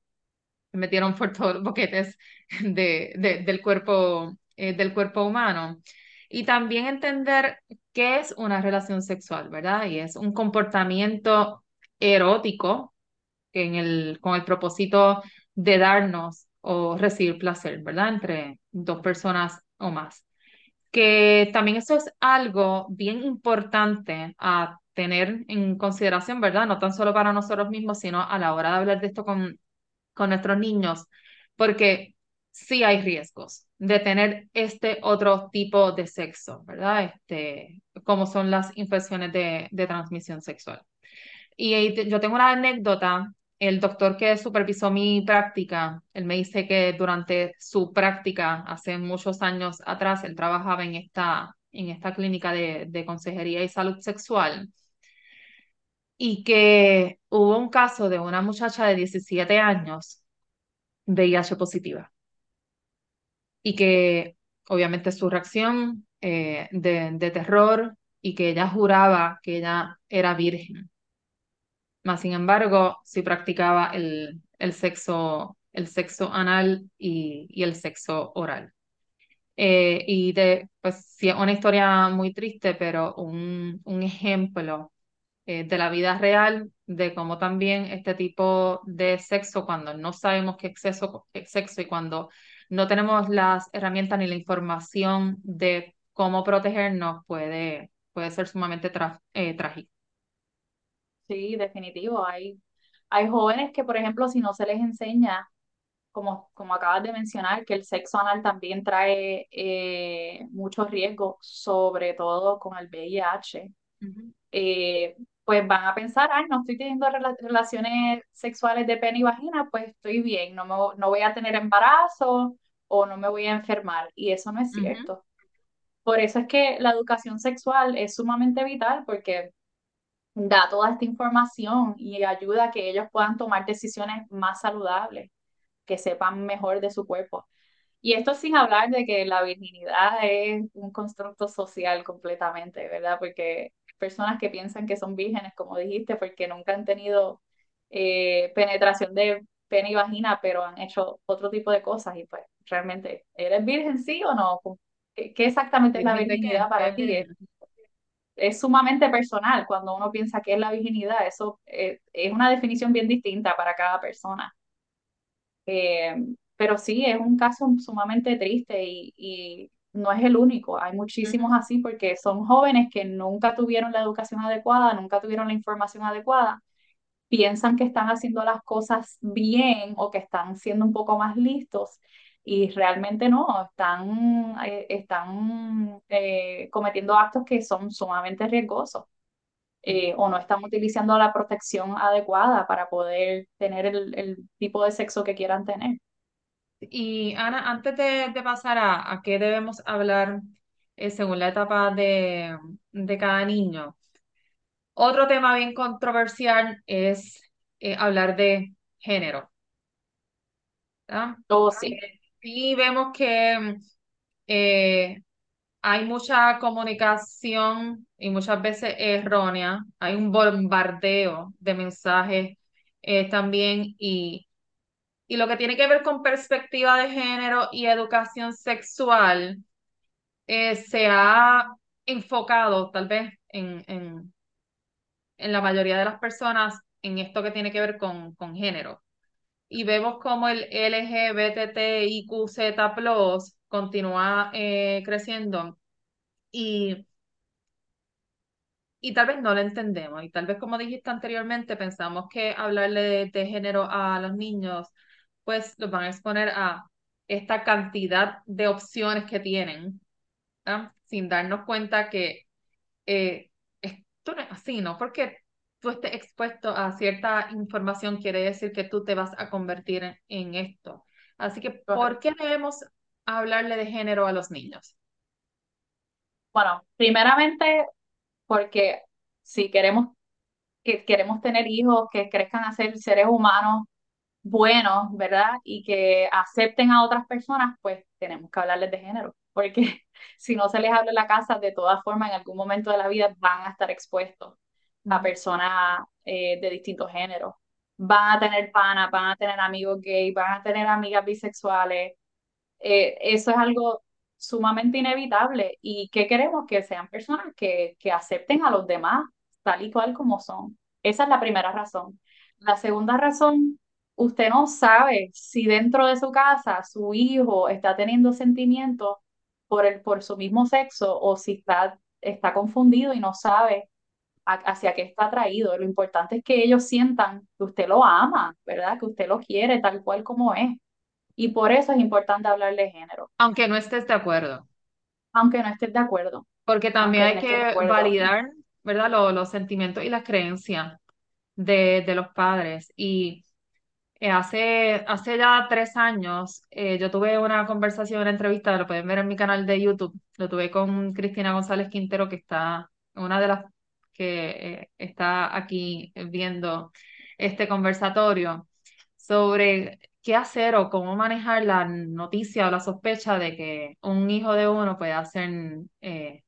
metieron por todos boquetes de, de- del cuerpo, eh, del cuerpo humano. Y también entender qué es una relación sexual, ¿verdad? Y es un comportamiento erótico en el, con el propósito de darnos o recibir placer, ¿verdad? Entre dos personas o más. Que también eso es algo bien importante a tener en consideración, ¿verdad? No tan solo para nosotros mismos, sino a la hora de hablar de esto con, con nuestros niños, porque sí hay riesgos de tener este otro tipo de sexo, ¿verdad? Este, como son las infecciones de, de transmisión sexual. Y yo tengo una anécdota. El doctor que supervisó mi práctica, él me dice que durante su práctica, hace muchos años atrás, él trabajaba en esta, en esta clínica de, de consejería y salud sexual y que hubo un caso de una muchacha de 17 años VIH positiva y que obviamente su reacción eh, de, de terror y que ella juraba que ella era virgen. Más sin embargo, sí practicaba el, el sexo, el sexo anal y, y el sexo oral. Eh, y de, pues sí, es una historia muy triste, pero un, un ejemplo eh, de la vida real de cómo también este tipo de sexo, cuando no sabemos qué exceso, es sexo y cuando no tenemos las herramientas ni la información de cómo protegernos, puede, puede ser sumamente tra- eh, trágico. Sí, definitivo. Hay, hay jóvenes que, por ejemplo, si no se les enseña como, como acabas de mencionar, que el sexo anal también trae eh, muchos riesgos, sobre todo con el VIH, eh, pues van a pensar, ay, no estoy teniendo rela- relaciones sexuales de pene y vagina, pues estoy bien, no, me, no voy a tener embarazo o no me voy a enfermar. Y eso no es cierto. Por eso es que la educación sexual es sumamente vital porque da toda esta información y ayuda a que ellos puedan tomar decisiones más saludables que sepan mejor de su cuerpo. Y esto sin hablar de que la virginidad es un constructo social completamente, ¿verdad? Porque personas que piensan que son vírgenes, como dijiste, porque nunca han tenido eh, penetración de pene y vagina, pero han hecho otro tipo de cosas y pues realmente, ¿eres virgen sí o no? ¿Qué, qué exactamente es la virginidad ¿Qué para ti? Es, sumamente personal cuando uno piensa qué es la virginidad, eso eh, es una definición bien distinta para cada persona. Eh, pero sí, es un caso sumamente triste y, y no es el único. Hay muchísimos así porque son jóvenes que nunca tuvieron la educación adecuada, nunca tuvieron la información adecuada piensan que están haciendo las cosas bien o que están siendo un poco más listos y realmente no, están, eh, están eh, cometiendo actos que son sumamente riesgosos eh, o no están utilizando la protección adecuada para poder tener el, el tipo de sexo que quieran tener. Y Ana, antes de, de pasar a, a qué debemos hablar eh, según la etapa de, de cada niño, otro tema bien controversial es hablar de género, ¿verdad? Oh, sí, Sí vemos que eh, hay mucha comunicación y muchas veces errónea, hay un bombardeo de mensajes eh, también y, y lo que tiene que ver con perspectiva de género y educación sexual eh, se ha enfocado tal vez en, en, en la mayoría de las personas en esto que tiene que ver con, con género. Y vemos como el LGBTIQZ+ continúa eh, creciendo y, y tal vez no lo entendemos. Y tal vez, como dijiste anteriormente, pensamos que hablarle de, de género a los niños, pues los van a exponer a esta cantidad de opciones que tienen, ¿ah? Sin darnos cuenta que eh, esto no es así, ¿no? Porque tú estés expuesto a cierta información quiere decir que tú te vas a convertir en, en esto. Así que, ¿por qué debemos hablarle de género a los niños? Bueno, primeramente porque si queremos que queremos tener hijos que crezcan a ser seres humanos buenos, ¿verdad? Y que acepten a otras personas, pues tenemos que hablarles de género, porque si no se les habla en la casa, de todas formas, en algún momento de la vida van a estar expuestos a personas eh, de distintos géneros. Van a tener panas, van a tener amigos gays, van a tener amigas bisexuales, eh, eso es algo sumamente inevitable. ¿Y qué queremos? Que sean personas que, que acepten a los demás tal y cual como son. Esa es la primera razón. La segunda razón, usted no sabe si dentro de su casa su hijo está teniendo sentimientos por por su mismo sexo o si está, está confundido y no sabe hacia qué está atraído. Lo importante es que ellos sientan que usted lo ama, ¿verdad? Que usted lo quiere tal cual como es. Y por eso es importante hablar de género Aunque no estés de acuerdo, aunque no estés de acuerdo, porque también aunque hay no que validar, ¿verdad? Lo- los sentimientos y las creencias de, de los padres. Y Eh, hace, hace ya tres años eh, yo tuve una conversación, una entrevista, lo pueden ver en mi canal de YouTube, lo tuve con Cristina González Quintero, que está, una de las que eh, está aquí viendo este conversatorio, sobre qué hacer o cómo manejar la noticia o la sospecha de que un hijo de uno pueda ser eh,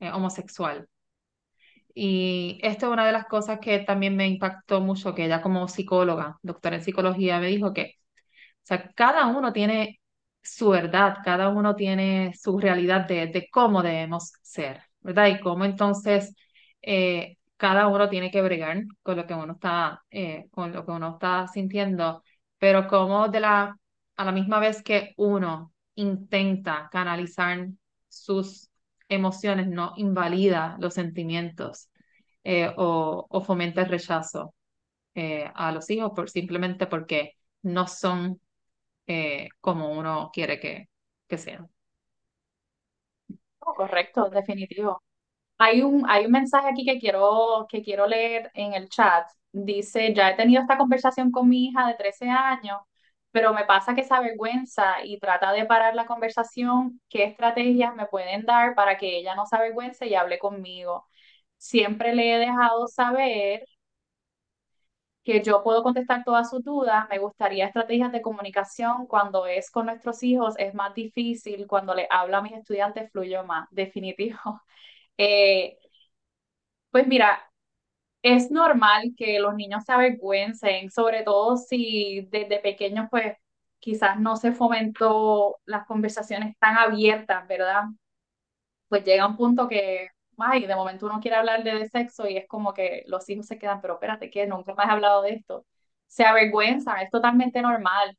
eh, homosexual. Y esto es una de las cosas que también me impactó mucho, que ella como psicóloga, doctora en psicología, me dijo que o sea, cada uno tiene su verdad, cada uno tiene su realidad de, de cómo debemos ser, ¿verdad? Y cómo entonces eh, cada uno tiene que bregar con lo que uno está, eh, con lo que uno está sintiendo, pero como de la, a la misma vez que uno intenta canalizar sus emociones, no invalida los sentimientos eh, o, o fomenta el rechazo eh, a los hijos por, simplemente porque no son eh, como uno quiere que, que sean. No, correcto, definitivo. Hay un, hay un mensaje aquí que quiero, que quiero leer en el chat. Dice, ya he tenido esta conversación con mi hija de 13 años, pero me pasa que se avergüenza y trata de parar la conversación. ¿Qué estrategias me pueden dar para que ella no se avergüence y hable conmigo? Siempre le he dejado saber que yo puedo contestar todas sus dudas. Me gustaría estrategias de comunicación cuando es con nuestros hijos, es más difícil, cuando le hablo a mis estudiantes fluyo más, definitivo. Eh, pues mira, es normal que los niños se avergüencen, sobre todo si desde pequeños pues quizás no se fomentó las conversaciones tan abiertas, ¿verdad? Pues llega un punto que, ay, de momento uno quiere hablar de sexo y es como que los hijos se quedan, pero espérate, que nunca me has hablado de esto. Se avergüenzan, es totalmente normal.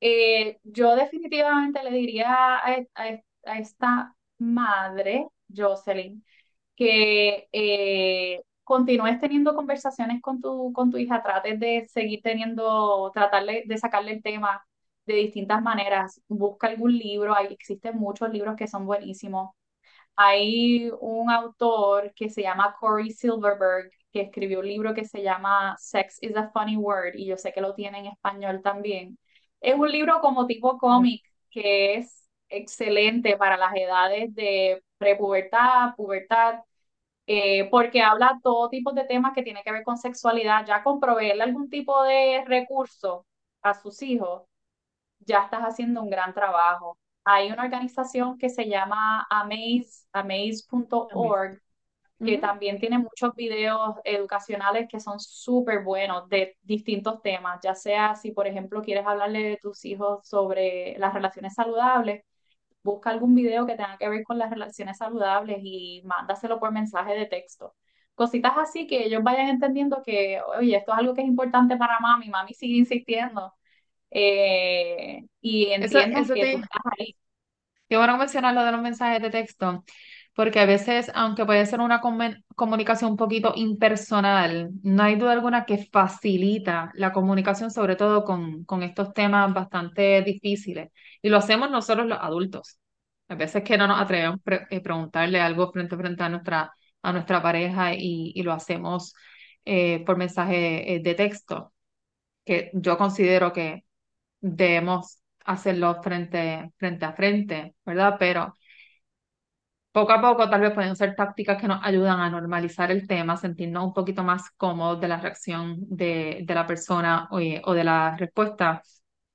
Eh, yo definitivamente le diría a, a- a esta madre, Jocelyn, que eh, continúes teniendo conversaciones con tu, con tu hija, trates de seguir teniendo, tratarle de sacarle el tema de distintas maneras. Busca algún libro, hay, existen muchos libros que son buenísimos. Hay un autor que se llama Corey Silverberg, que escribió un libro que se llama Sex is a Funny Word, y yo sé que lo tiene en español también. Es un libro como tipo cómic, que es excelente para las edades de prepubertad, pubertad, eh, porque habla todo tipo de temas que tienen que ver con sexualidad, ya con proveerle algún tipo de recurso a sus hijos ya estás haciendo un gran trabajo. Hay una organización que se llama Amaze, amaze.org, que también tiene muchos videos educacionales que son súper buenos de distintos temas, ya sea si, por ejemplo, quieres hablarle de tus hijos sobre las relaciones saludables, busca algún video que tenga que ver con las relaciones saludables y mándaselo por mensaje de texto. Cositas así que ellos vayan entendiendo que, oye, esto es algo que es importante para mami, mami sigue insistiendo eh, y entiendan eso que tú te, estás ahí. Qué bueno mencionar lo de los mensajes de texto, porque a veces, aunque puede ser una comunicación un poquito impersonal, no hay duda alguna que facilita la comunicación, sobre todo con, con estos temas bastante difíciles. Y lo hacemos nosotros los adultos. A veces que no nos atrevemos a eh, preguntarle algo frente a frente a nuestra, a nuestra pareja y, y lo hacemos eh, por mensaje eh, de texto, que yo considero que debemos hacerlo frente, frente a frente, ¿verdad? Pero poco a poco tal vez pueden ser tácticas que nos ayudan a normalizar el tema, sentirnos un poquito más cómodos de la reacción de, de la persona o, eh, o de la respuesta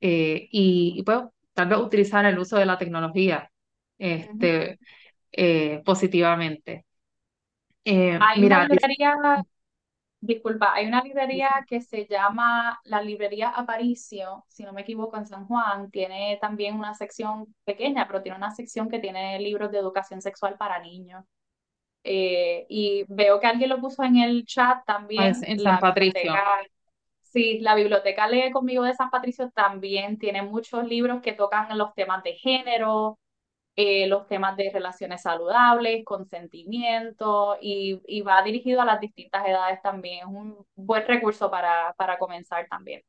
eh, y, y pues tal vez utilizar el uso de la tecnología este, eh, positivamente. Eh, mira, dis- librería, disculpa, hay una librería que se llama la Librería Aparicio, si no me equivoco, en San Juan. Tiene también una sección pequeña, pero tiene una sección que tiene libros de educación sexual para niños. Eh, y veo que alguien lo puso en el chat también, en San la Patricio. biblioteca. Sí, la biblioteca Lee conmigo de San Patricio también tiene muchos libros que tocan los temas de género, eh, los temas de relaciones saludables, consentimiento y, y va dirigido a las distintas edades también. Es un buen recurso para, para comenzar también.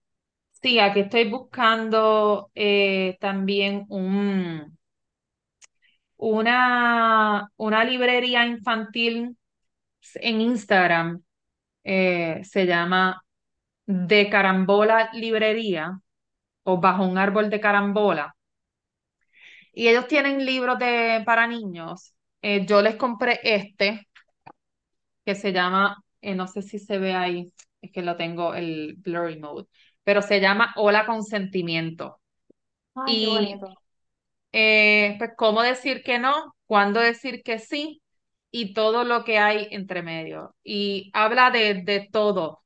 Sí, aquí estoy buscando eh, también un, una, una librería infantil en Instagram eh, se llama De Carambola Librería o Bajo un Árbol de Carambola. Y ellos tienen libros de, para niños. Eh, yo les compré este que se llama, eh, no sé si se ve ahí, es que lo tengo el blurry mode, pero se llama Hola Consentimiento. Ay, qué Y bonito. eh, pues cómo decir que no, cuándo decir que sí y todo lo que hay entre medio. Y habla de, de todo,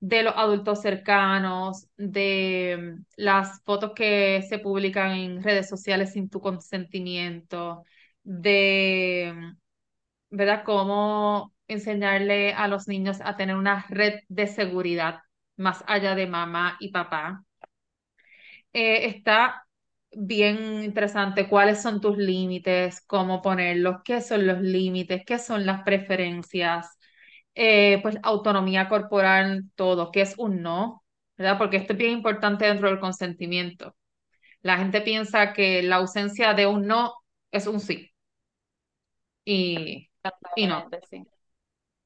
de los adultos cercanos, de mm, las fotos que se publican en redes sociales sin tu consentimiento, de, mm, ¿verdad? Cómo enseñarle a los niños a tener una red de seguridad más allá de mamá y papá eh, está bien interesante. ¿Cuáles son tus límites? ¿Cómo ponerlos? ¿Qué son los límites? ¿Qué son las preferencias? Eh, pues autonomía corporal, todo. ¿Qué es un no? ¿Verdad? Porque esto es bien importante dentro del consentimiento. La gente piensa que la ausencia de un no es un sí. Y, y no. Sí.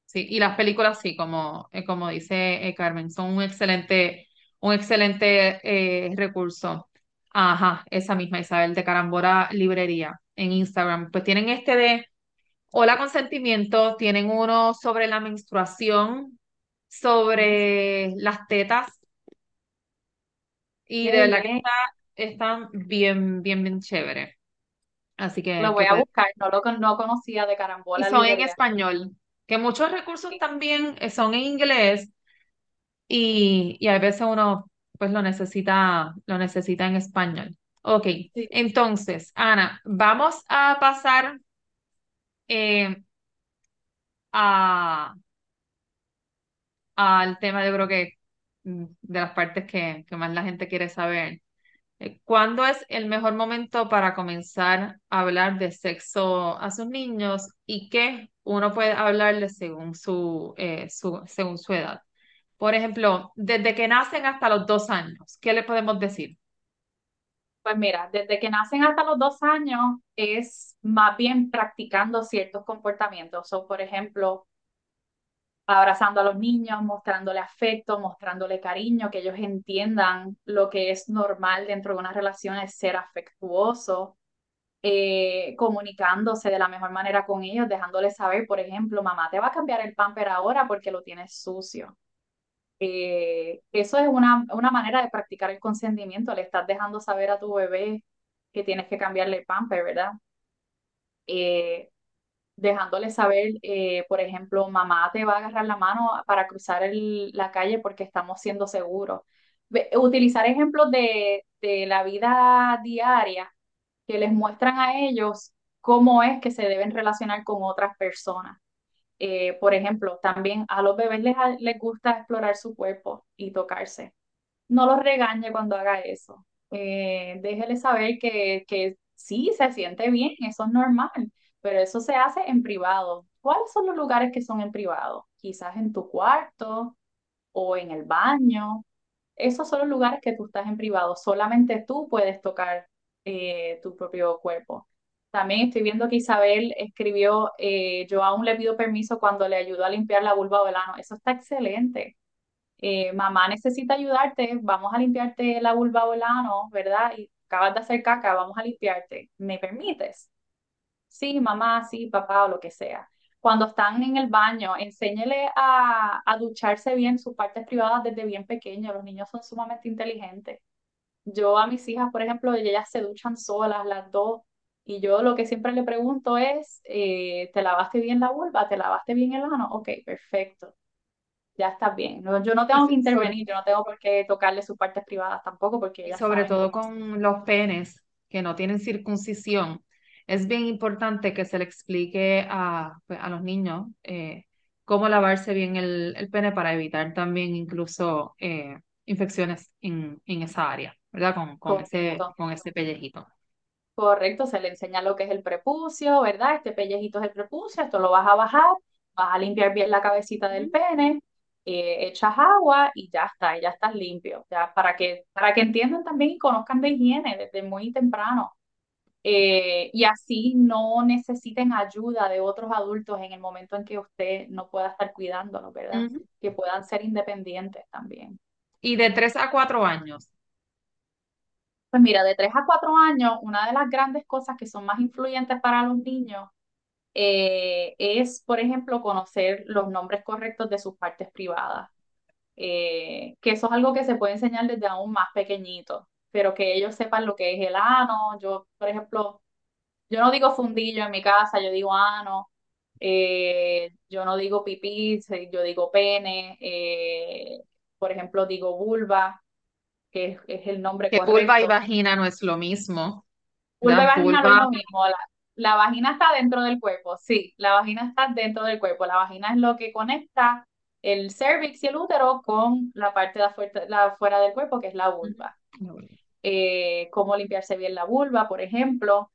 Sí, y las películas sí, como, eh, como dice eh, Carmen, son un excelente, un excelente eh, recurso. Ajá, esa misma Isabel de Carambora Librería en Instagram. Pues tienen este de Hola Consentimiento, tienen uno sobre la menstruación, sobre las tetas, y de verdad que bien. está, están bien, bien, bien chévere. Así Lo que, que voy a buscar, no lo no conocía de Y Carambola son en español, que muchos recursos también eh, son en inglés y, y a veces uno pues lo necesita, lo necesita en español. Ok, Sí. entonces, Ana, vamos a pasar eh, a, al tema, yo creo que mm, de las partes que, que más la gente quiere saber. Eh, ¿Cuándo es el mejor momento para comenzar a hablar de sexo a sus niños y qué uno puede hablarles según su, eh, su, según su edad? Por ejemplo, desde que nacen hasta los dos años, ¿qué le podemos decir? Pues mira, desde que nacen hasta los dos años es más bien practicando ciertos comportamientos. O, por ejemplo, abrazando a los niños, mostrándole afecto, mostrándole cariño, que ellos entiendan lo que es normal dentro de una relación es ser afectuoso, eh, comunicándose de la mejor manera con ellos, dejándoles saber, por ejemplo, mamá te va a cambiar el pamper ahora porque lo tienes sucio. Eh, eso es una, una manera de practicar el consentimiento, le estás dejando saber a tu bebé que tienes que cambiarle el pamper, ¿verdad? Eh, dejándole saber, eh, por ejemplo, mamá te va a agarrar la mano para cruzar la calle porque estamos siendo seguros. Utilizar ejemplos de, de la vida diaria que les muestran a ellos cómo es que se deben relacionar con otras personas. Eh, por ejemplo, también a los bebés les, les gusta explorar su cuerpo y tocarse. No los regañe cuando haga eso. Eh, déjele saber que, que sí, se siente bien, eso es normal, pero eso se hace en privado. ¿Cuáles son los lugares que son en privado? Quizás en tu cuarto o en el baño. Esos son los lugares que tú estás en privado. Solamente tú puedes tocar eh, tu propio cuerpo. También estoy viendo que Isabel escribió, eh, yo aún le pido permiso cuando le ayudo a limpiar la vulva o el. Eso está excelente. Eh, mamá necesita ayudarte, vamos a limpiarte la vulva o el ano, ¿verdad? Y acabas de hacer caca, vamos a limpiarte. ¿Me permites? Sí, mamá, sí, papá o lo que sea. Cuando están en el baño, enséñele a, a ducharse bien sus partes privadas desde bien pequeños. Los niños son sumamente inteligentes. Yo a mis hijas, por ejemplo, ellas se duchan solas, las dos, y yo lo que siempre le pregunto es, eh, ¿te lavaste bien la vulva? ¿Te lavaste bien el ano? Ok, perfecto. Ya está bien. No, yo no tengo que intervenir, yo no tengo por qué tocarle sus partes privadas tampoco, porque y sobre todo con los penes que no tienen circuncisión, es bien importante que se le explique a, pues, a los niños eh, cómo lavarse bien el, el pene para evitar también incluso eh, infecciones en, en esa área, ¿verdad? Con, con ese, con ese pellejito. Correcto, se le enseña lo que es el prepucio, ¿verdad? Este pellejito es el prepucio, esto lo vas a bajar, vas a limpiar bien la cabecita del pene, eh, echas agua y ya está, ya estás limpio, ya para que, para que entiendan también y conozcan de higiene desde muy temprano. Eh, y así no necesiten ayuda de otros adultos en el momento en que usted no pueda estar cuidándolo, ¿verdad? Que puedan ser independientes también. Y de tres a cuatro años. Pues mira, de 3 a 4 años, una de las grandes cosas que son más influyentes para los niños eh, es, por ejemplo, conocer los nombres correctos de sus partes privadas, eh, que eso es algo que se puede enseñar desde aún más pequeñito, pero que ellos sepan lo que es el ano. Yo, por ejemplo, yo no digo fundillo en mi casa, yo digo ano, eh, yo no digo pipí, yo digo pene, por ejemplo, digo vulva, que es, es el nombre Que vulva y vagina no es lo mismo, Vulva y vagina no es lo mismo. La, la vagina está dentro del cuerpo, sí, la vagina está dentro del cuerpo. La vagina es lo que conecta el cervix y el útero con la parte de afuera, la afuera del cuerpo, que es la vulva. Eh, cómo limpiarse bien la vulva, por ejemplo.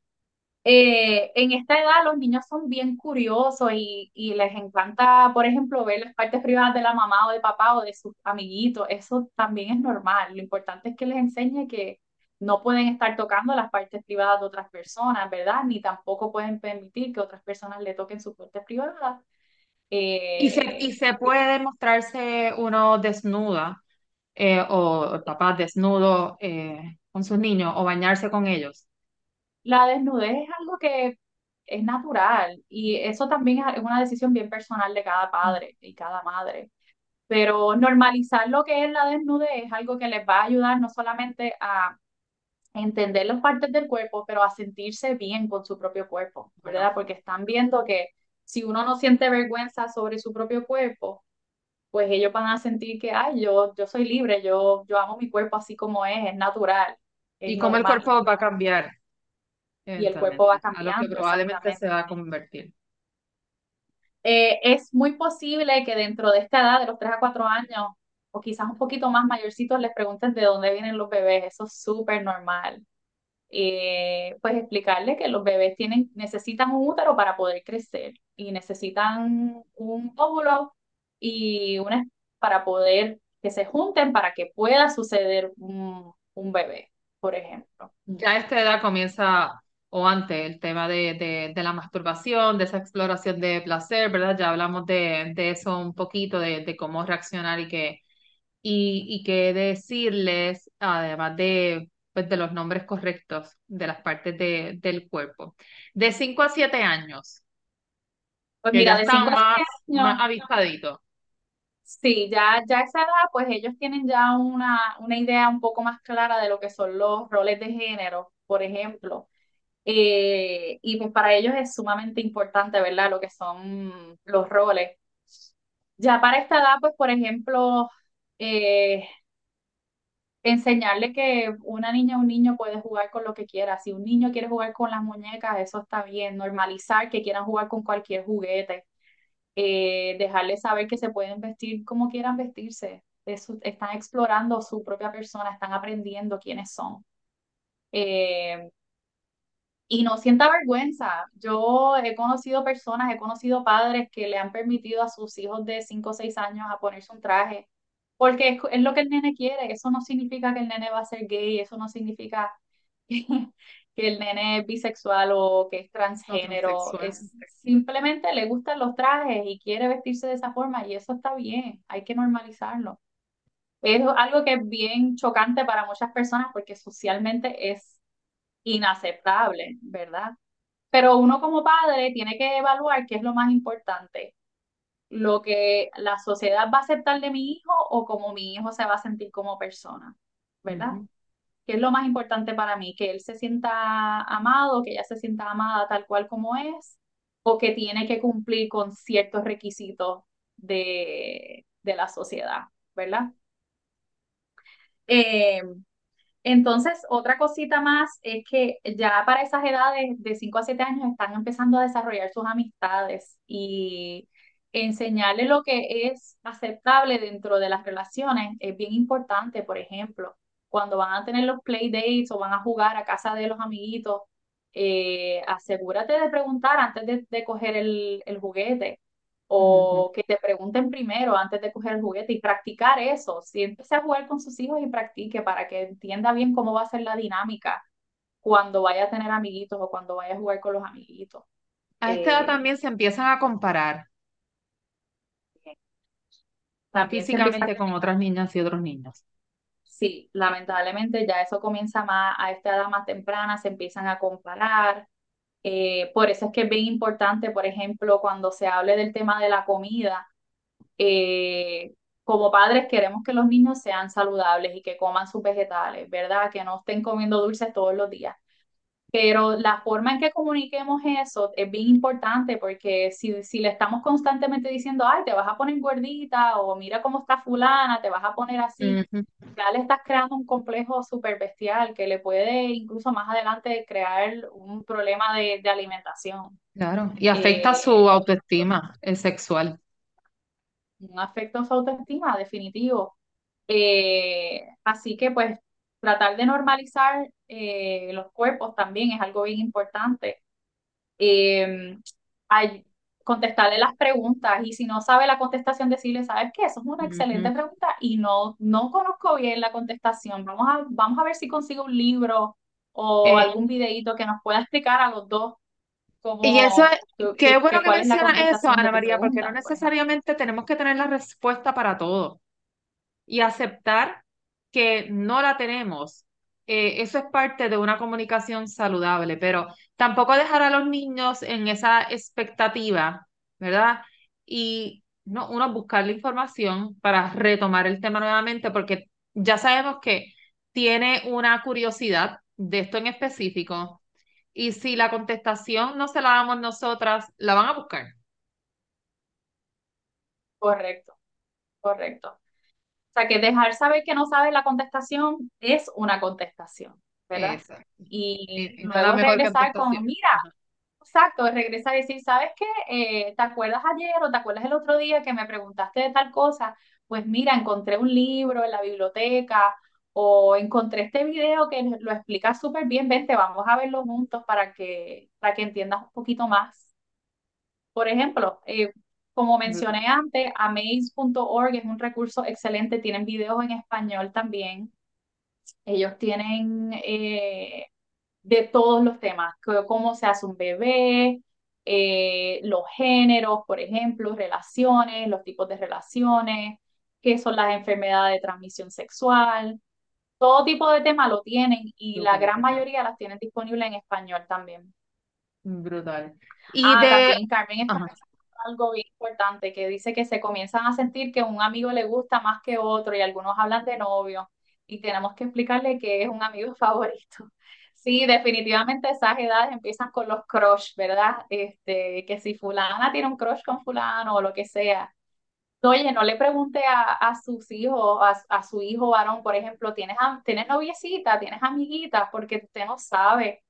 Eh, en esta edad los niños son bien curiosos y, y les encanta, por ejemplo, ver las partes privadas de la mamá o de papá o de sus amiguitos. Eso también es normal. Lo importante es que les enseñe que no pueden estar tocando las partes privadas de otras personas, ¿verdad? Ni tampoco pueden permitir que otras personas le toquen sus partes privadas. Y se, y Eh, se puede mostrarse uno desnuda eh, o papá desnudo eh, con sus niños o bañarse con ellos. La desnudez es algo que es natural y eso también es una decisión bien personal de cada padre y cada madre. Pero normalizar lo que es la desnudez es algo que les va a ayudar no solamente a entender las partes del cuerpo, pero a sentirse bien con su propio cuerpo, ¿verdad? Porque están viendo que si uno no siente vergüenza sobre su propio cuerpo, pues ellos van a sentir que, ay, yo, yo soy libre, yo, yo amo mi cuerpo así como es, es natural, es y cómo el cuerpo va a cambiar y el cuerpo va eventualmente, a lo que cambiando, probablemente se va a convertir. Eh, es muy posible que dentro de esta edad, de los 3 a 4 años, o quizás un poquito más mayorcitos les pregunten de dónde vienen los bebés, eso es súper normal. Eh, pues explicarle que los bebés tienen, necesitan un útero para poder crecer y necesitan un óvulo y una para poder que se junten para que pueda suceder un, un bebé, por ejemplo. Ya a esta edad comienza, o antes, el tema de, de, de la masturbación, de esa exploración de placer, ¿verdad? Ya hablamos de, de eso un poquito, de, cómo reaccionar y qué y, y qué decirles, además de, pues, de los nombres correctos de las partes de, del cuerpo. De 5 a 7 años, Pues que ya mira, de 5 están a más, 7 más años, avistaditos. sí, ya, ya a esa edad, pues ellos tienen ya una, una idea un poco más clara de lo que son los roles de género, por ejemplo. Eh, y pues para ellos es sumamente importante, ¿verdad? Lo que son los roles. Ya para esta edad, pues por ejemplo, eh, enseñarle que una niña o un niño puede jugar con lo que quiera. Si un niño quiere jugar con las muñecas, eso está bien. Normalizar que quieran jugar con cualquier juguete. Eh, dejarles saber que se pueden vestir como quieran vestirse. Eso, están explorando su propia persona, están aprendiendo quiénes son. Eh, y no sienta vergüenza. Yo he conocido personas, he conocido padres que le han permitido a sus hijos de 5 o 6 años a ponerse un traje, porque es, es lo que el nene quiere. Eso no significa que el nene va a ser gay, eso no significa que, que el nene es bisexual o que es transgénero. Es simplemente le gustan los trajes y quiere vestirse de esa forma y eso está bien, hay que normalizarlo. Es algo que es bien chocante para muchas personas porque socialmente es inaceptable, ¿verdad? Pero uno como padre tiene que evaluar qué es lo más importante, lo que la sociedad va a aceptar de mi hijo o cómo mi hijo se va a sentir como persona, ¿verdad? ¿Qué es lo más importante para mí? Que él se sienta amado, que ella se sienta amada tal cual como es, o que tiene que cumplir con ciertos requisitos de, de la sociedad, ¿verdad? Eh, Entonces, otra cosita más es que ya para esas edades de 5 a 7 años están empezando a desarrollar sus amistades y enseñarle lo que es aceptable dentro de las relaciones es bien importante. Por ejemplo, cuando van a tener los play dates o van a jugar a casa de los amiguitos, eh, asegúrate de preguntar antes de, de coger el, el juguete. O que te pregunten primero antes de coger el juguete y practicar eso. Si empieza a jugar con sus hijos y practique para que entienda bien cómo va a ser la dinámica cuando vaya a tener amiguitos o cuando vaya a jugar con los amiguitos. A esta edad Eh, también se empiezan a comparar también físicamente con otras niñas y otros niños. sí, lamentablemente ya eso comienza más a esta edad más temprana, se empiezan a comparar. Eh, por eso es que es bien importante, por ejemplo, cuando se hable del tema de la comida, eh, como padres queremos que los niños sean saludables y que coman sus vegetales, ¿verdad? Que no estén comiendo dulces todos los días. Pero la forma en que comuniquemos eso es bien importante porque si, si le estamos constantemente diciendo, ay, te vas a poner gordita o mira cómo está fulana, te vas a poner así, ya le estás creando un complejo súper bestial que le puede incluso más adelante crear un problema de, de alimentación. Claro, y afecta su Eh, autoestima eh, sexual. un afecto a su autoestima, definitivo. Eh, así que pues tratar de normalizar eh, los cuerpos también es algo bien importante. Eh, ay- contestarle las preguntas y si no sabe la contestación decirle, ¿sabes qué? Eso es una excelente pregunta y no, no conozco bien la contestación. Vamos a, vamos a ver si consigo un libro o Eh, algún videíto que nos pueda explicar a los dos y eso qué que, bueno que que cuál es la menciona eso, Ana María, porque no ejemplo. necesariamente tenemos que tener la respuesta para todo. y aceptar que no la tenemos. Eh, eso es parte de una comunicación saludable, pero tampoco dejar a los niños en esa expectativa, ¿verdad? Y no, uno buscar la información para retomar el tema nuevamente, porque ya sabemos que tiene una curiosidad de esto en específico, y si la contestación no se la damos nosotras, la van a buscar. Correcto, correcto. O sea, que dejar saber que no sabes la contestación es una contestación, ¿verdad? Exacto. Y Y, y luego regresar con, mira, exacto, regresar y decir, ¿sabes qué? Eh, ¿te acuerdas ayer o te acuerdas el otro día que me preguntaste de tal cosa? pues mira, encontré un libro en la biblioteca o encontré este video que lo explica súper bien, vente, vamos a verlo juntos para que, para que entiendas un poquito más. Por ejemplo, eh, como mencioné antes, amaze.org es un recurso excelente, tienen videos en español también. Ellos tienen eh, de todos los temas, cómo se hace un bebé, eh, los géneros, por ejemplo, relaciones, los tipos de relaciones, qué son las enfermedades de transmisión sexual. Todo tipo de temas lo tienen y la gran mayoría las tienen disponibles en español también. Brutal. Y Ah, de, también Carmen está algo bien importante que dice que se comienzan a sentir que un amigo le gusta más que otro y algunos hablan de novio y tenemos que explicarle que es un amigo favorito. Sí, definitivamente esas edades empiezan con los crush, ¿verdad? Este, que si fulana tiene un crush con fulano o lo que sea. Oye, no le pregunte a, a sus hijos, a, a su hijo varón, por ejemplo, ¿tienes, tienes noviecita, tienes amiguitas? Porque usted no sabe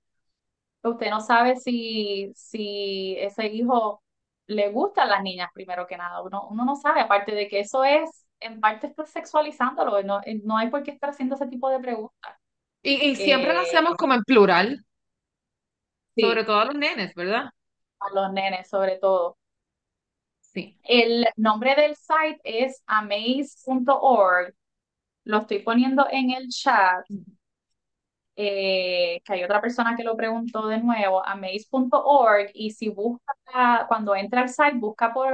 Usted no sabe si, si ese hijo le gustan las niñas primero que nada. Uno, uno no sabe, aparte de que eso es, en parte está sexualizándolo. No, eh, no hay por qué estar haciendo ese tipo de preguntas. y, y siempre lo Eh, hacemos como en plural, sobre todo a los nenes, ¿verdad? a los nenes sobre todo. Sí. El nombre del site es amaze.org. Lo estoy poniendo en el chat. Eh, que hay otra persona que lo preguntó de nuevo, amaze.org, y si busca, cuando entra al site, busca por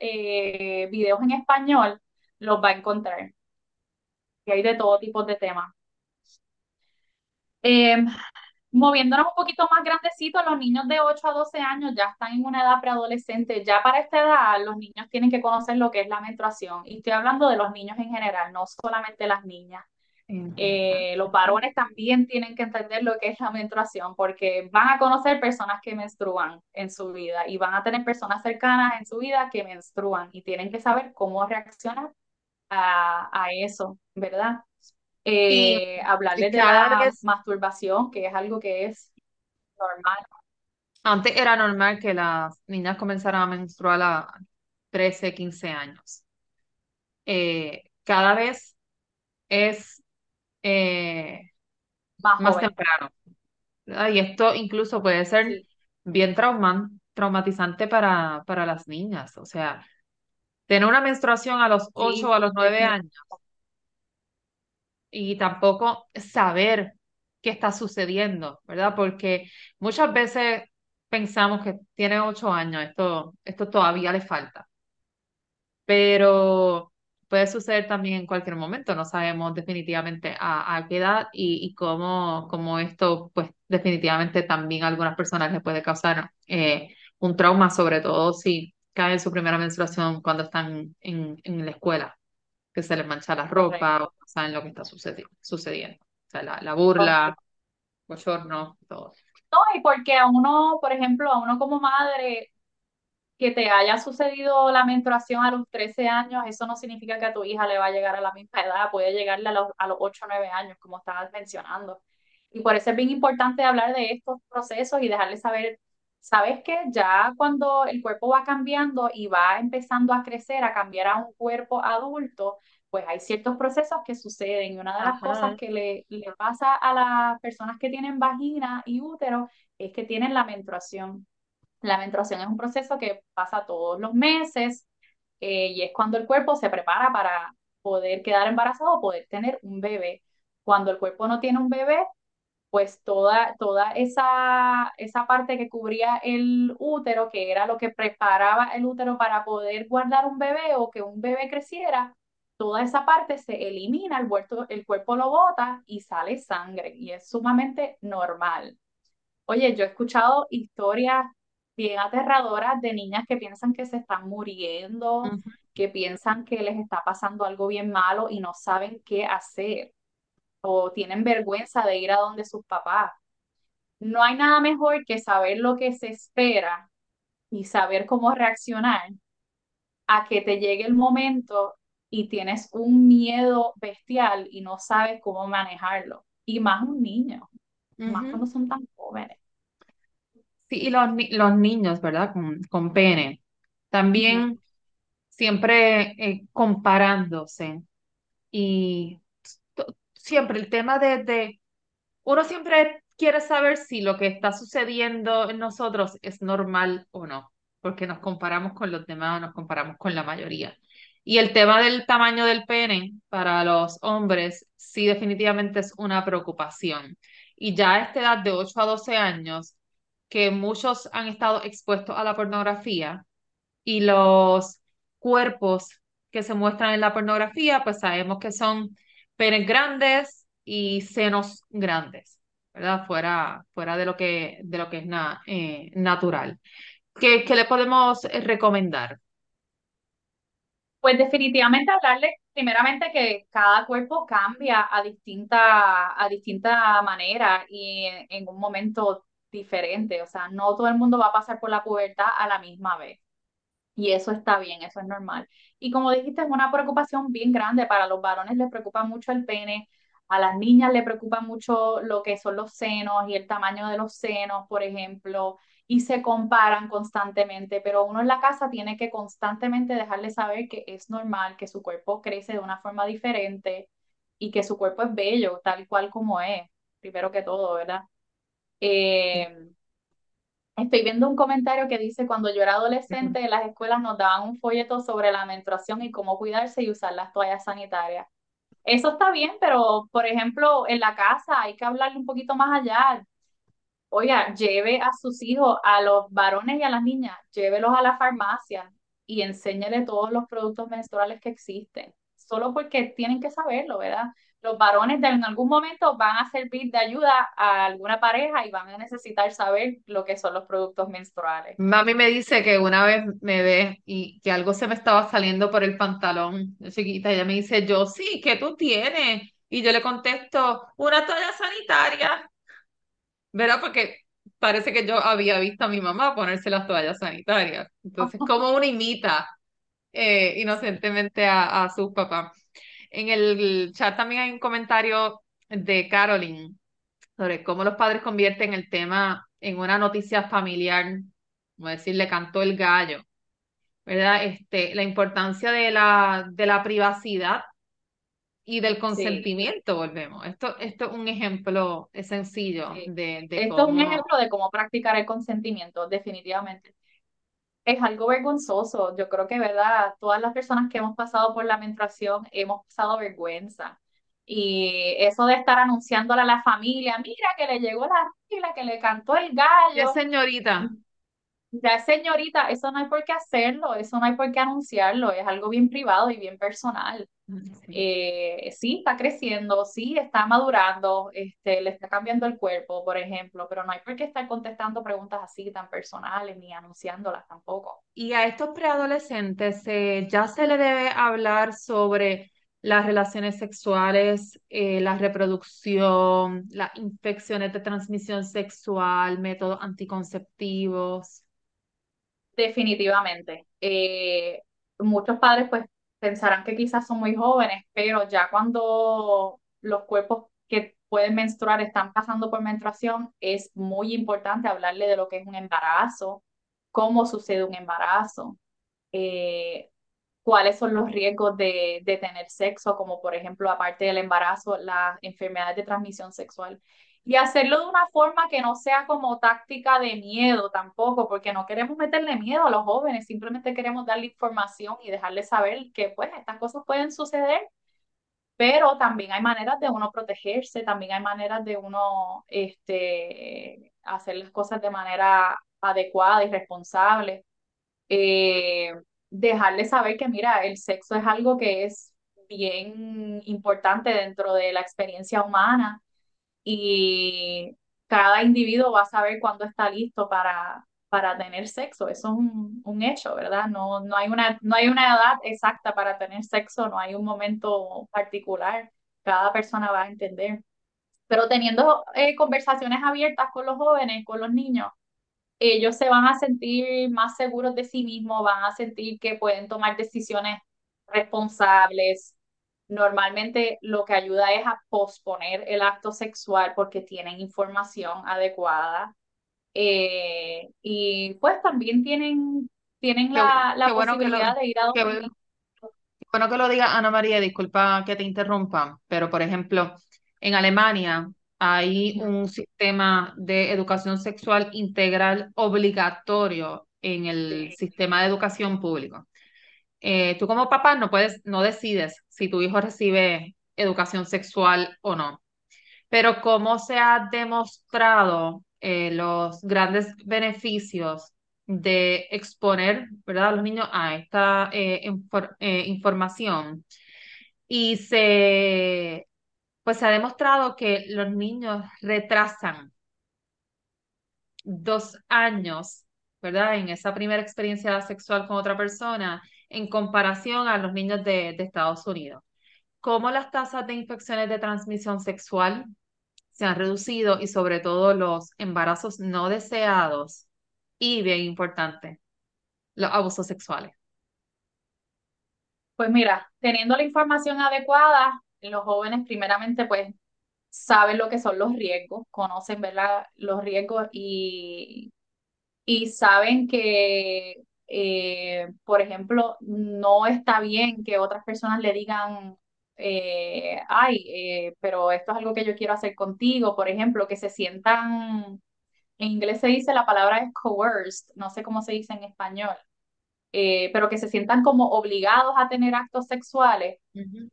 eh, videos en español, los va a encontrar. Y hay de todo tipo de temas. Eh, moviéndonos un poquito más grandecitos, los niños de 8 a 12 años ya están en una edad preadolescente. Ya para esta edad, los niños tienen que conocer lo que es la menstruación. Y estoy hablando de los niños en general, no solamente las niñas. Eh, los varones también tienen que entender lo que es la menstruación, porque van a conocer personas que menstruan en su vida y van a tener personas cercanas en su vida que menstruan y tienen que saber cómo reaccionar a, a eso, ¿verdad? Y, Eh, y hablarles de la vez, masturbación, que es algo que es normal. antes era normal que las niñas comenzaran a menstruar a 13 15 años. Eh, cada vez es eh, Más más joven, temprano. Y esto incluso puede ser sí, bien trauman- traumatizante para, para las niñas. O sea, tener una menstruación a los 8 o a los 9 definitivamente. años y tampoco saber qué está sucediendo, ¿verdad? Porque muchas veces pensamos que tiene 8 años, esto, esto todavía le falta, pero puede suceder también en cualquier momento, no sabemos definitivamente a, a qué edad y, y cómo, cómo esto, pues definitivamente también a algunas personas les puede causar eh, un trauma, sobre todo si cae en su primera menstruación cuando están en, en la escuela que se les mancha la ropa o Correcto. no saben lo que está sucedi- sucediendo. O sea, la, la burla, bochorno, todo. No, y porque a uno, por ejemplo, a uno como madre, que te haya sucedido la menstruación a los 13 años, eso no significa que a tu hija le va a llegar a la misma edad, puede llegarle a los, a los 8 o 9 años, como estabas mencionando. Y por eso es bien importante hablar de estos procesos y dejarle saber, sabes que ya cuando el cuerpo va cambiando y va empezando a crecer, a cambiar a un cuerpo adulto, pues hay ciertos procesos que suceden. Y una de las cosas que le, le pasa a las personas que tienen vagina y útero es que tienen la menstruación. La menstruación es un proceso que pasa todos los meses eh, y es cuando el cuerpo se prepara para poder quedar embarazado o poder tener un bebé. Cuando el cuerpo no tiene un bebé, pues toda, toda esa, esa parte que cubría el útero, que era lo que preparaba el útero para poder guardar un bebé o que un bebé creciera, toda esa parte se elimina, el, vuelto- el cuerpo lo bota y sale sangre y es sumamente normal. Oye, yo he escuchado historias bien aterradoras de niñas que piensan que se están muriendo, que piensan que les está pasando algo bien malo y no saben qué hacer o tienen vergüenza de ir a donde sus papás. No hay nada mejor que saber lo que se espera y saber cómo reaccionar a que te llegue el momento y tienes un miedo bestial y no sabes cómo manejarlo. Y más un niño, más cuando son tan jóvenes. Sí, y los, los niños, ¿verdad? Con, con pene. También siempre eh, comparándose y siempre el tema de, de, uno siempre quiere saber si lo que está sucediendo en nosotros es normal o no, porque nos comparamos con los demás, nos comparamos con la mayoría. Y el tema del tamaño del pene para los hombres sí definitivamente es una preocupación. Y ya a esta edad de 8 a 12 años, que muchos han estado expuestos a la pornografía, y los cuerpos que se muestran en la pornografía, pues sabemos que son penes grandes y senos grandes, ¿verdad? Fuera, fuera de lo que, de lo que es na- eh, natural. ¿Qué, qué le podemos eh, recomendar? Pues definitivamente hablarle primeramente que cada cuerpo cambia a distinta, a distinta manera y en, en un momento diferente. O sea, no todo el mundo va a pasar por la pubertad a la misma vez. Y eso está bien, eso es normal. Y como dijiste, es una preocupación bien grande. Para los varones les preocupa mucho el pene, a las niñas les preocupa mucho lo que son los senos y el tamaño de los senos, por ejemplo, y se comparan constantemente, pero uno en la casa tiene que constantemente dejarle saber que es normal, que su cuerpo crece de una forma diferente y que su cuerpo es bello, tal cual como es, primero que todo, ¿verdad? Eh, Estoy viendo un comentario que dice, cuando yo era adolescente, en las escuelas nos daban un folleto sobre la menstruación y cómo cuidarse y usar las toallas sanitarias. Eso está bien, pero por ejemplo, en la casa hay que hablarle un poquito más allá. Oiga, lleve a sus hijos, a los varones y a las niñas, llévelos a la farmacia y enséñele todos los productos menstruales que existen, solo porque tienen que saberlo, ¿verdad? Los varones de, en algún momento van a servir de ayuda a alguna pareja y van a necesitar saber lo que son los productos menstruales. Mami me dice que una vez me ve y que algo se me estaba saliendo por el pantalón chiquita. Ella me dice, yo sí, ¿qué tú tienes? Y yo le contesto, una toalla sanitaria. ¿verdad? Porque parece que yo había visto a mi mamá ponerse las toallas sanitarias. Entonces, como uno imita eh, inocentemente a, a sus papás. En el chat también hay un comentario de Caroline sobre cómo los padres convierten el tema en una noticia familiar, como decir, le cantó el gallo, ¿verdad? Este, la importancia de la, de la privacidad y del Sí, consentimiento, volvemos. Esto, esto es un ejemplo sencillo sí. de, de Esto es un ejemplo de cómo practicar el consentimiento, definitivamente. Es algo vergonzoso. Yo creo que, ¿verdad? Todas las personas que hemos pasado por la menstruación hemos pasado vergüenza. Y eso de estar anunciándole a la familia, mira que le llegó la regla, que le cantó el Ya, gallo, señorita. ya señorita, eso no hay por qué hacerlo, eso no hay por qué anunciarlo, es algo bien privado y bien personal. Sí. Eh, sí, está creciendo, sí, está madurando, este, le está cambiando el cuerpo, por ejemplo, pero no hay por qué estar contestando preguntas así tan personales ni anunciándolas tampoco. Y a estos preadolescentes eh, ya se le debe hablar sobre las relaciones sexuales, eh, la reproducción, las infecciones de transmisión sexual, métodos anticonceptivos. Definitivamente. Eh, muchos padres pues pensarán que quizás son muy jóvenes, pero ya cuando los cuerpos que pueden menstruar están pasando por menstruación, es muy importante hablarle de lo que es un embarazo, cómo sucede un embarazo, eh, cuáles son los riesgos de, de tener sexo, como por ejemplo, aparte del embarazo, las enfermedades de transmisión sexual. Y hacerlo de una forma que no sea como táctica de miedo tampoco, porque no queremos meterle miedo a los jóvenes, simplemente queremos darle información y dejarles saber que pues estas cosas pueden suceder, pero también hay maneras de uno protegerse, también hay maneras de uno este, hacer las cosas de manera adecuada y responsable. Eh, dejarle saber que, mira, el sexo es algo que es bien importante dentro de la experiencia humana y cada individuo va a saber cuándo está listo para, para tener sexo. Eso es un, un hecho, ¿verdad? No, no hay una, no hay una edad exacta para tener sexo, no hay un momento particular. Cada persona va a entender. Pero teniendo eh, conversaciones abiertas con los jóvenes, con los niños, ellos se van a sentir más seguros de sí mismos, van a sentir que pueden tomar decisiones responsables. Normalmente lo que ayuda es a posponer el acto sexual porque tienen información adecuada. Eh, y pues también tienen tienen Qué, la, qué la bueno que lo, posibilidad de ir a qué bueno qué bueno que lo diga Ana María, disculpa que te interrumpa, pero por ejemplo, en Alemania hay un sistema de educación sexual integral obligatorio en el Sí. sistema de educación público. Eh, tú como papá no puedes, no decides si tu hijo recibe educación sexual o no. Pero cómo se ha demostrado eh, los grandes beneficios de exponer, ¿verdad? a los niños a esta eh, eh, información. Y se, pues se ha demostrado que los niños retrasan dos años, ¿verdad? En esa primera experiencia sexual con otra persona en comparación a los niños de, Estados Unidos. ¿Cómo las tasas de infecciones de transmisión sexual se han reducido y sobre todo los embarazos no deseados y, bien importante, los abusos sexuales? Pues mira, teniendo la información adecuada, los jóvenes primeramente pues saben lo que son los riesgos, conocen, ¿verdad? Los riesgos y, y saben que, eh, por ejemplo, no está bien que otras personas le digan, eh, ay, eh, pero esto es algo que yo quiero hacer contigo, por ejemplo, que se sientan, en inglés se dice la palabra es coerced, no sé cómo se dice en español, eh, pero que se sientan como obligados a tener actos sexuales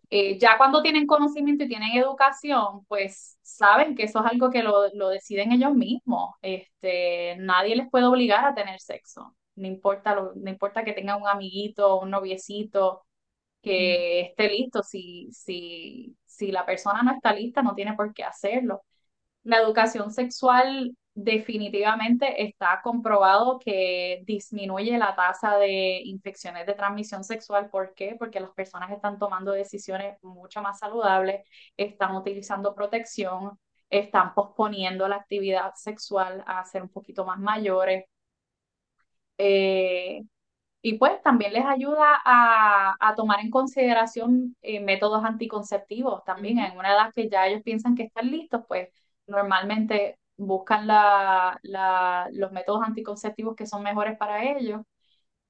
eh, ya cuando tienen conocimiento y tienen educación, pues saben que eso es algo que lo, lo deciden ellos mismos. Este, nadie les puede obligar a tener sexo. No importa, lo, no importa que tengan un amiguito, un noviecito que esté listo. Si, si, si la persona no está lista, no tiene por qué hacerlo. La educación sexual definitivamente está comprobado que disminuye la tasa de infecciones de transmisión sexual. ¿Por qué? Porque las personas están tomando decisiones mucho más saludables, están utilizando protección, están posponiendo la actividad sexual a ser un poquito más mayores. Eh, y pues también les ayuda a, a tomar en consideración eh, métodos anticonceptivos también. En una edad que ya ellos piensan que están listos, pues normalmente buscan la, la, los métodos anticonceptivos que son mejores para ellos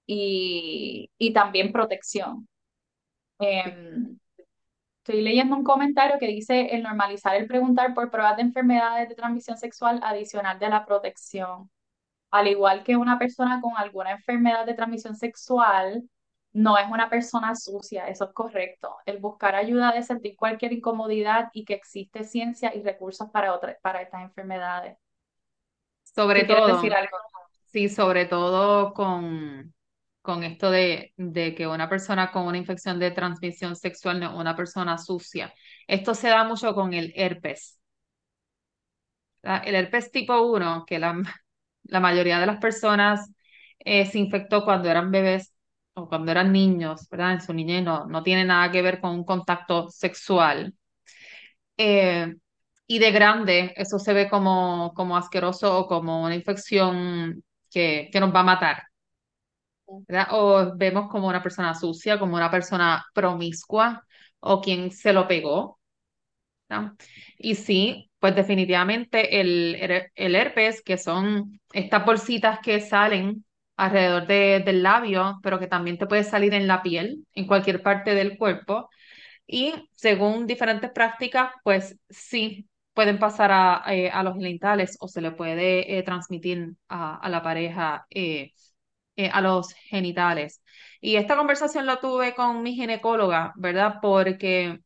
y, y también protección. Em, estoy leyendo un comentario que dice el normalizar el preguntar por pruebas de enfermedades de transmisión sexual adicional de la protección al igual que una persona con alguna enfermedad de transmisión sexual, no es una persona sucia, eso es correcto. El buscar ayuda de sentir cualquier incomodidad y que existe ciencia y recursos para, otra- para estas enfermedades. Sobre ¿Tú quieres decir todo, algo? sí, sobre todo con, con esto de, de que una persona con una infección de transmisión sexual no es una persona sucia. Esto se da mucho con el herpes. El herpes tipo uno que la, la mayoría de las personas eh, se infectó cuando eran bebés o cuando eran niños, ¿verdad? En su niñez no, no tiene nada que ver con un contacto sexual. Eh, y de grande, eso se ve como, como asqueroso o como una infección que, que nos va a matar, ¿verdad? O vemos como una persona sucia, como una persona promiscua o quien se lo pegó, ¿verdad? Y sí, pues definitivamente el, her- el herpes, que son estas bolsitas que salen alrededor de- del labio, pero que también te puede salir en la piel, en cualquier parte del cuerpo y según diferentes prácticas, pues sí pueden pasar a, eh, a los genitales o se le puede eh, transmitir a, a la pareja eh, a los genitales. Y esta conversación la tuve con mi ginecóloga, ¿verdad? Porque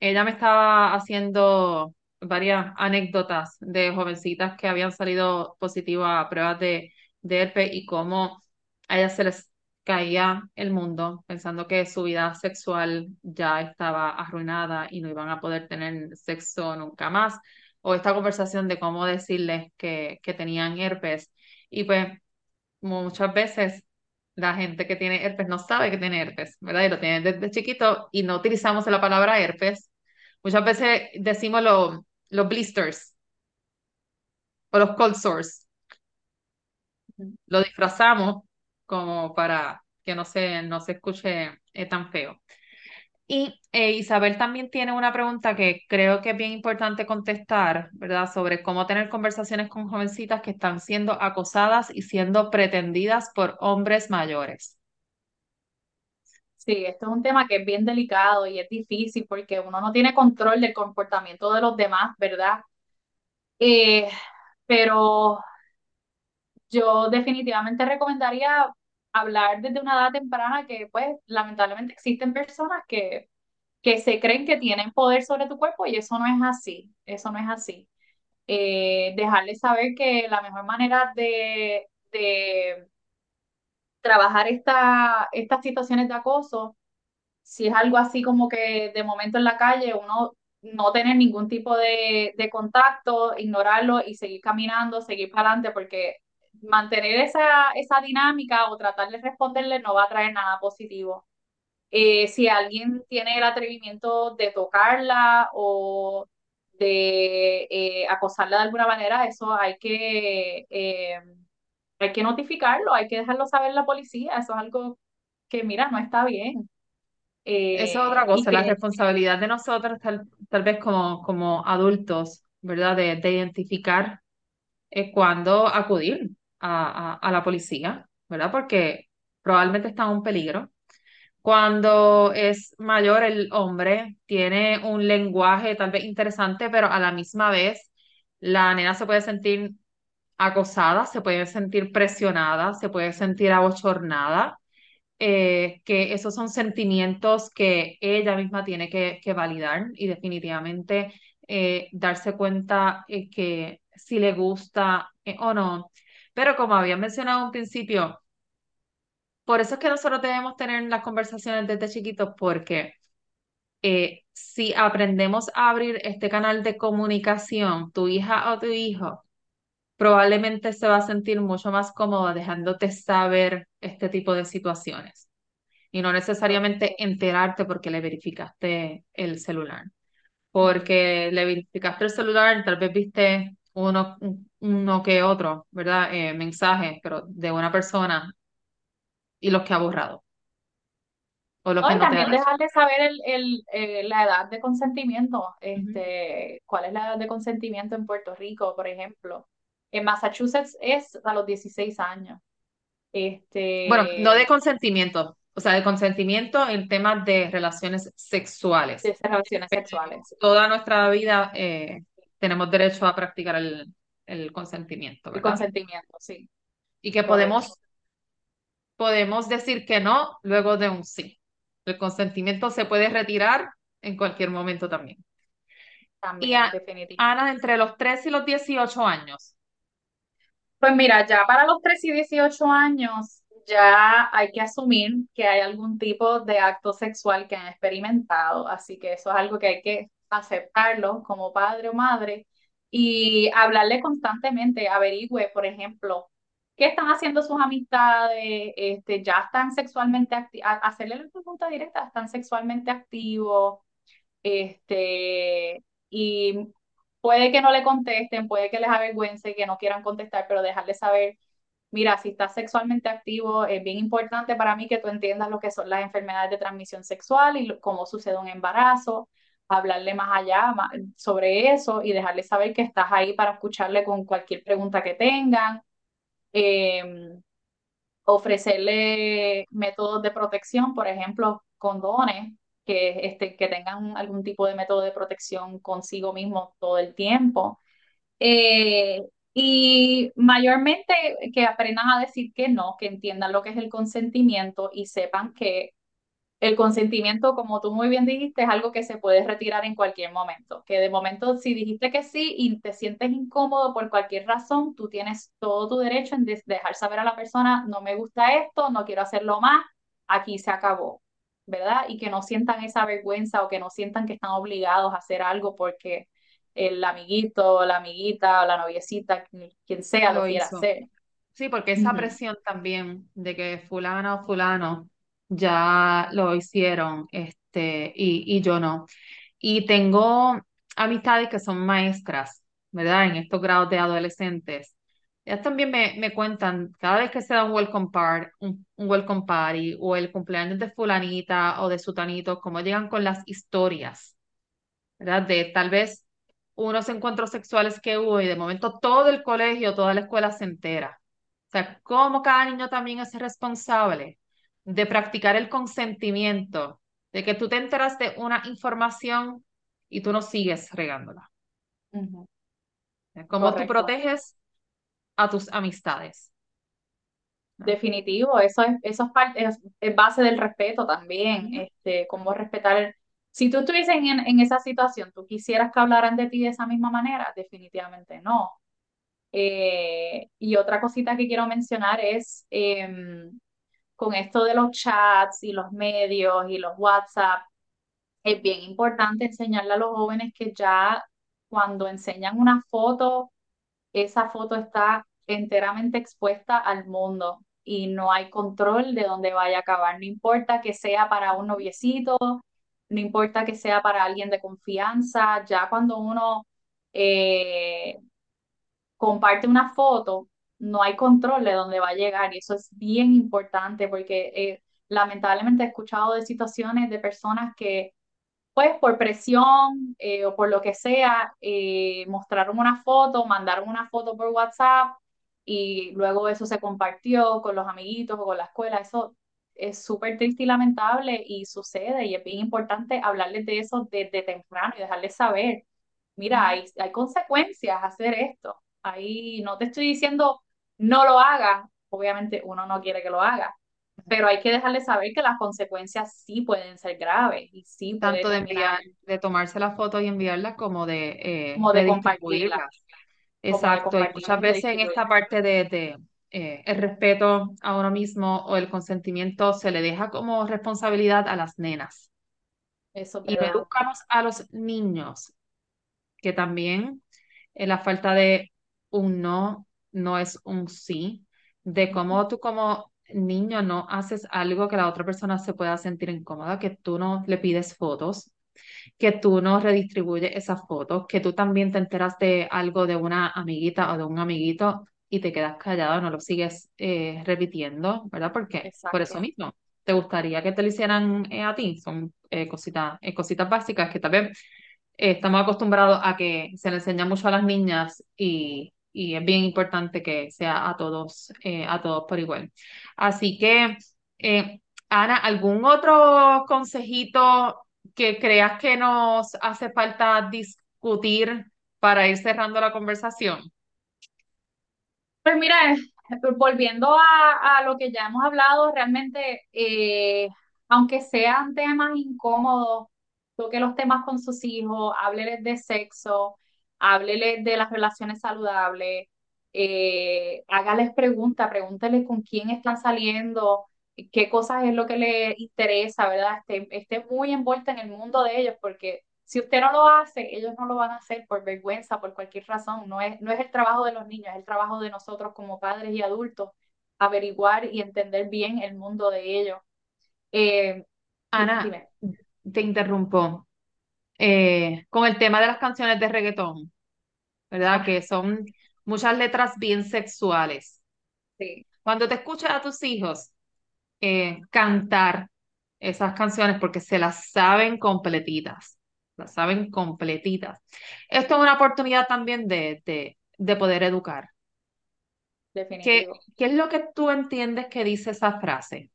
ella me estaba haciendo varias anécdotas de jovencitas que habían salido positivas a pruebas de, de herpes y cómo a ellas se les caía el mundo pensando que su vida sexual ya estaba arruinada y no iban a poder tener sexo nunca más. O esta conversación de cómo decirles que, que tenían herpes. Y pues muchas veces la gente que tiene herpes no sabe que tiene herpes, ¿verdad? Y lo tiene desde chiquito y no utilizamos la palabra herpes. Muchas veces decimos lo- los blisters o los cold sores. Lo disfrazamos como para que no se, no se escuche eh, tan feo. Y eh, Isabel también tiene una pregunta que creo que es bien importante contestar, ¿verdad? Sobre cómo tener conversaciones con jovencitas que están siendo acosadas y siendo pretendidas por hombres mayores. Sí, esto es un tema que es bien delicado y es difícil porque uno no tiene control del comportamiento de los demás, ¿verdad? Eh, pero yo definitivamente recomendaría hablar desde una edad temprana que pues lamentablemente existen personas que, que se creen que tienen poder sobre tu cuerpo y eso no es así, eso no es así. Eh, dejarles saber que la mejor manera de, de trabajar esta, estas situaciones de acoso si es algo así como que de momento en la calle uno no tener ningún tipo de, contacto, ignorarlo y seguir caminando, seguir para adelante, porque mantener esa, esa dinámica o tratar de responderle no va a traer nada positivo. Eh, si alguien tiene el atrevimiento de tocarla o de eh, acosarla de alguna manera, eso hay que, eh, hay que notificarlo, hay que dejarlo saber la policía, eso es algo que, mira, no está bien. Esa es otra Eh, y cosa, la responsabilidad de nosotros tal, tal vez como, como adultos, ¿verdad? De, de identificar eh, cuándo acudir a, a, a la policía, ¿verdad? Porque probablemente está en un peligro. Cuando es mayor el hombre, tiene un lenguaje tal vez interesante, pero a la misma vez la nena se puede sentir acosada, se puede sentir presionada, se puede sentir abochornada, eh, que esos son sentimientos que ella misma tiene que, que validar y definitivamente eh, darse cuenta eh, que si le gusta eh, o no. Pero como había mencionado en un principio, por eso es que nosotros debemos tener las conversaciones desde chiquitos, porque si aprendemos a abrir este canal de comunicación, tu hija o tu hijo, probablemente se va a sentir mucho más cómodo dejándote saber este tipo de situaciones y no necesariamente enterarte porque le verificaste el celular. Porque le verificaste el celular, tal vez viste uno, uno que otro, ¿verdad? Eh, mensajes, pero de una persona y los que ha borrado o los No, que no te también dicho. dejarle saber el, el, eh, la edad de consentimiento, este, cuál es la edad de consentimiento en Puerto Rico, por ejemplo. En Massachusetts es a los 16 años. Bueno, no de Este, consentimiento, o sea, de consentimiento en temas de relaciones de sexuales. esas relaciones sexuales, toda nuestra vida eh, tenemos derecho a practicar el, el consentimiento, el ¿verdad? consentimiento, sí, Y que podemos, podemos decir que no luego de un sí. El consentimiento se puede retirar en cualquier momento también. Y También, a- definitivamente. Ana, entre los 3 y los 18 años, Pues mira, ya para los 3 y 18 años, ya hay que asumir que hay algún tipo de acto sexual que han experimentado, así que eso es algo que hay que aceptarlo como padre o madre y hablarle constantemente, averigüe, por ejemplo, qué están haciendo sus amistades, este, ya están sexualmente activos, hacerle la pregunta directa, están sexualmente activos, este, y puede que no le contesten, puede que les avergüence, que no quieran contestar, pero dejarles saber, mira, si estás sexualmente activo, es bien importante para mí que tú entiendas lo que son las enfermedades de transmisión sexual y cómo sucede un embarazo, hablarle más allá sobre eso y dejarles saber que estás ahí para escucharle con cualquier pregunta que tengan. Em, ofrecerle métodos de protección, por ejemplo, condones, que, este, que tengan algún tipo de método de protección consigo mismo todo el tiempo. Eh, y mayormente que aprendan a decir que no, que entiendan lo que es el consentimiento y sepan que el consentimiento, como tú muy bien dijiste, es algo que se puede retirar en cualquier momento. Que de momento, si dijiste que sí y te sientes incómodo por cualquier razón, tú tienes todo tu derecho en de- dejar saber a la persona, no me gusta esto, no quiero hacerlo más, aquí se acabó, ¿verdad? Y que no sientan esa vergüenza o que no sientan que están obligados a hacer algo porque el amiguito, la amiguita, o la noviecita, quien sea, lo lo quiera hizo. hacer. Sí, porque esa presión también de que fulano o fulano ya lo hicieron, este, y, y yo no. Y tengo amistades que son maestras, ¿verdad? En estos grados de adolescentes. Ellas también me, me cuentan, cada vez que se da un welcome, par, un, un welcome party o el cumpleaños de fulanita o de sutanito, cómo llegan con las historias, ¿verdad? De tal vez unos encuentros sexuales que hubo y de momento todo el colegio, toda la escuela se entera. O sea, cómo cada niño también es responsable de practicar el consentimiento, de que tú te enteras de una información y tú no sigues regándola. Ujú, Cómo tú Correcto. proteges a tus amistades. Definitivo, eso es, eso es parte, es, es base del respeto también, este, cómo respetar el- Si tú estuvieses en, en esa situación, ¿tú quisieras que hablaran de ti de esa misma manera? Definitivamente no. Eh, y otra cosita que quiero mencionar es em, con esto de los chats y los medios y los WhatsApp, es bien importante enseñarle a los jóvenes que ya cuando enseñan una foto, esa foto está enteramente expuesta al mundo y no hay control de dónde vaya a acabar. No importa que sea para un noviecito, no importa que sea para alguien de confianza, ya cuando uno eh, comparte una foto, no hay control de dónde va a llegar y eso es bien importante porque eh, lamentablemente he escuchado de situaciones de personas que pues por presión eh, o por lo que sea, eh, mostraron una foto, mandaron una foto por WhatsApp y luego eso se compartió con los amiguitos o con la escuela. Eso es súper triste y lamentable y sucede y es bien importante hablarles de eso desde temprano y dejarles saber, mira, hay, hay consecuencias hacer esto. Ahí no te estoy diciendo no lo hagas, obviamente uno no quiere que lo haga, pero hay que dejarles saber que las consecuencias sí pueden ser graves y sí Tanto de enviar, de tomarse la foto y enviarla como de, eh, como de de compartirla, distribuirlas. como de Exacto, y muchas veces en esta parte de, de, eh, el respeto a uno mismo o el consentimiento se le deja como responsabilidad a las nenas. Eso es Y educamos a los niños, que también eh, la falta de un no no es un sí, de cómo tú como niño no haces algo que la otra persona se pueda sentir incómoda, que tú no le pides fotos que tú no redistribuyes esas fotos, que tú también te enteras de algo de una amiguita o de un amiguito y te quedas callado, no lo sigues eh, repitiendo, ¿verdad? Porque por eso mismo, te gustaría que te lo hicieran eh, a ti, son eh, cositas, eh, cositas básicas que eh, estamos acostumbrados a que se le enseña mucho a las niñas y, y es bien importante que sea a todos, eh, a todos por igual. Así que, eh, Ana, ¿algún otro consejito que creas que nos hace falta discutir para ir cerrando la conversación? Pues mira, eh, volviendo a, a lo que ya hemos hablado, realmente, aunque sean temas incómodos, toque los temas con sus hijos, hábleles de sexo, hábleles de las relaciones saludables, eh, hágales preguntas, pregúnteles con quién están saliendo, qué cosas es lo que les interesa, ¿verdad? Esté, esté muy envuelta en el mundo de ellos, porque si usted no lo hace, ellos no lo van a hacer por vergüenza, por cualquier razón. No es, no es el trabajo de los niños, es el trabajo de nosotros como padres y adultos averiguar y entender bien el mundo de ellos. Eh, Ana, dime. te interrumpo. Eh, con el tema de las canciones de reggaetón, ¿verdad? Que son muchas letras bien sexuales. sí, Cuando te escuchas a tus hijos eh, cantar esas canciones porque se las saben completitas, las saben completitas. Esto es una oportunidad también de, de, de poder educar. ¿Qué, definitivo. qué es lo que tú entiendes que dice esa frase?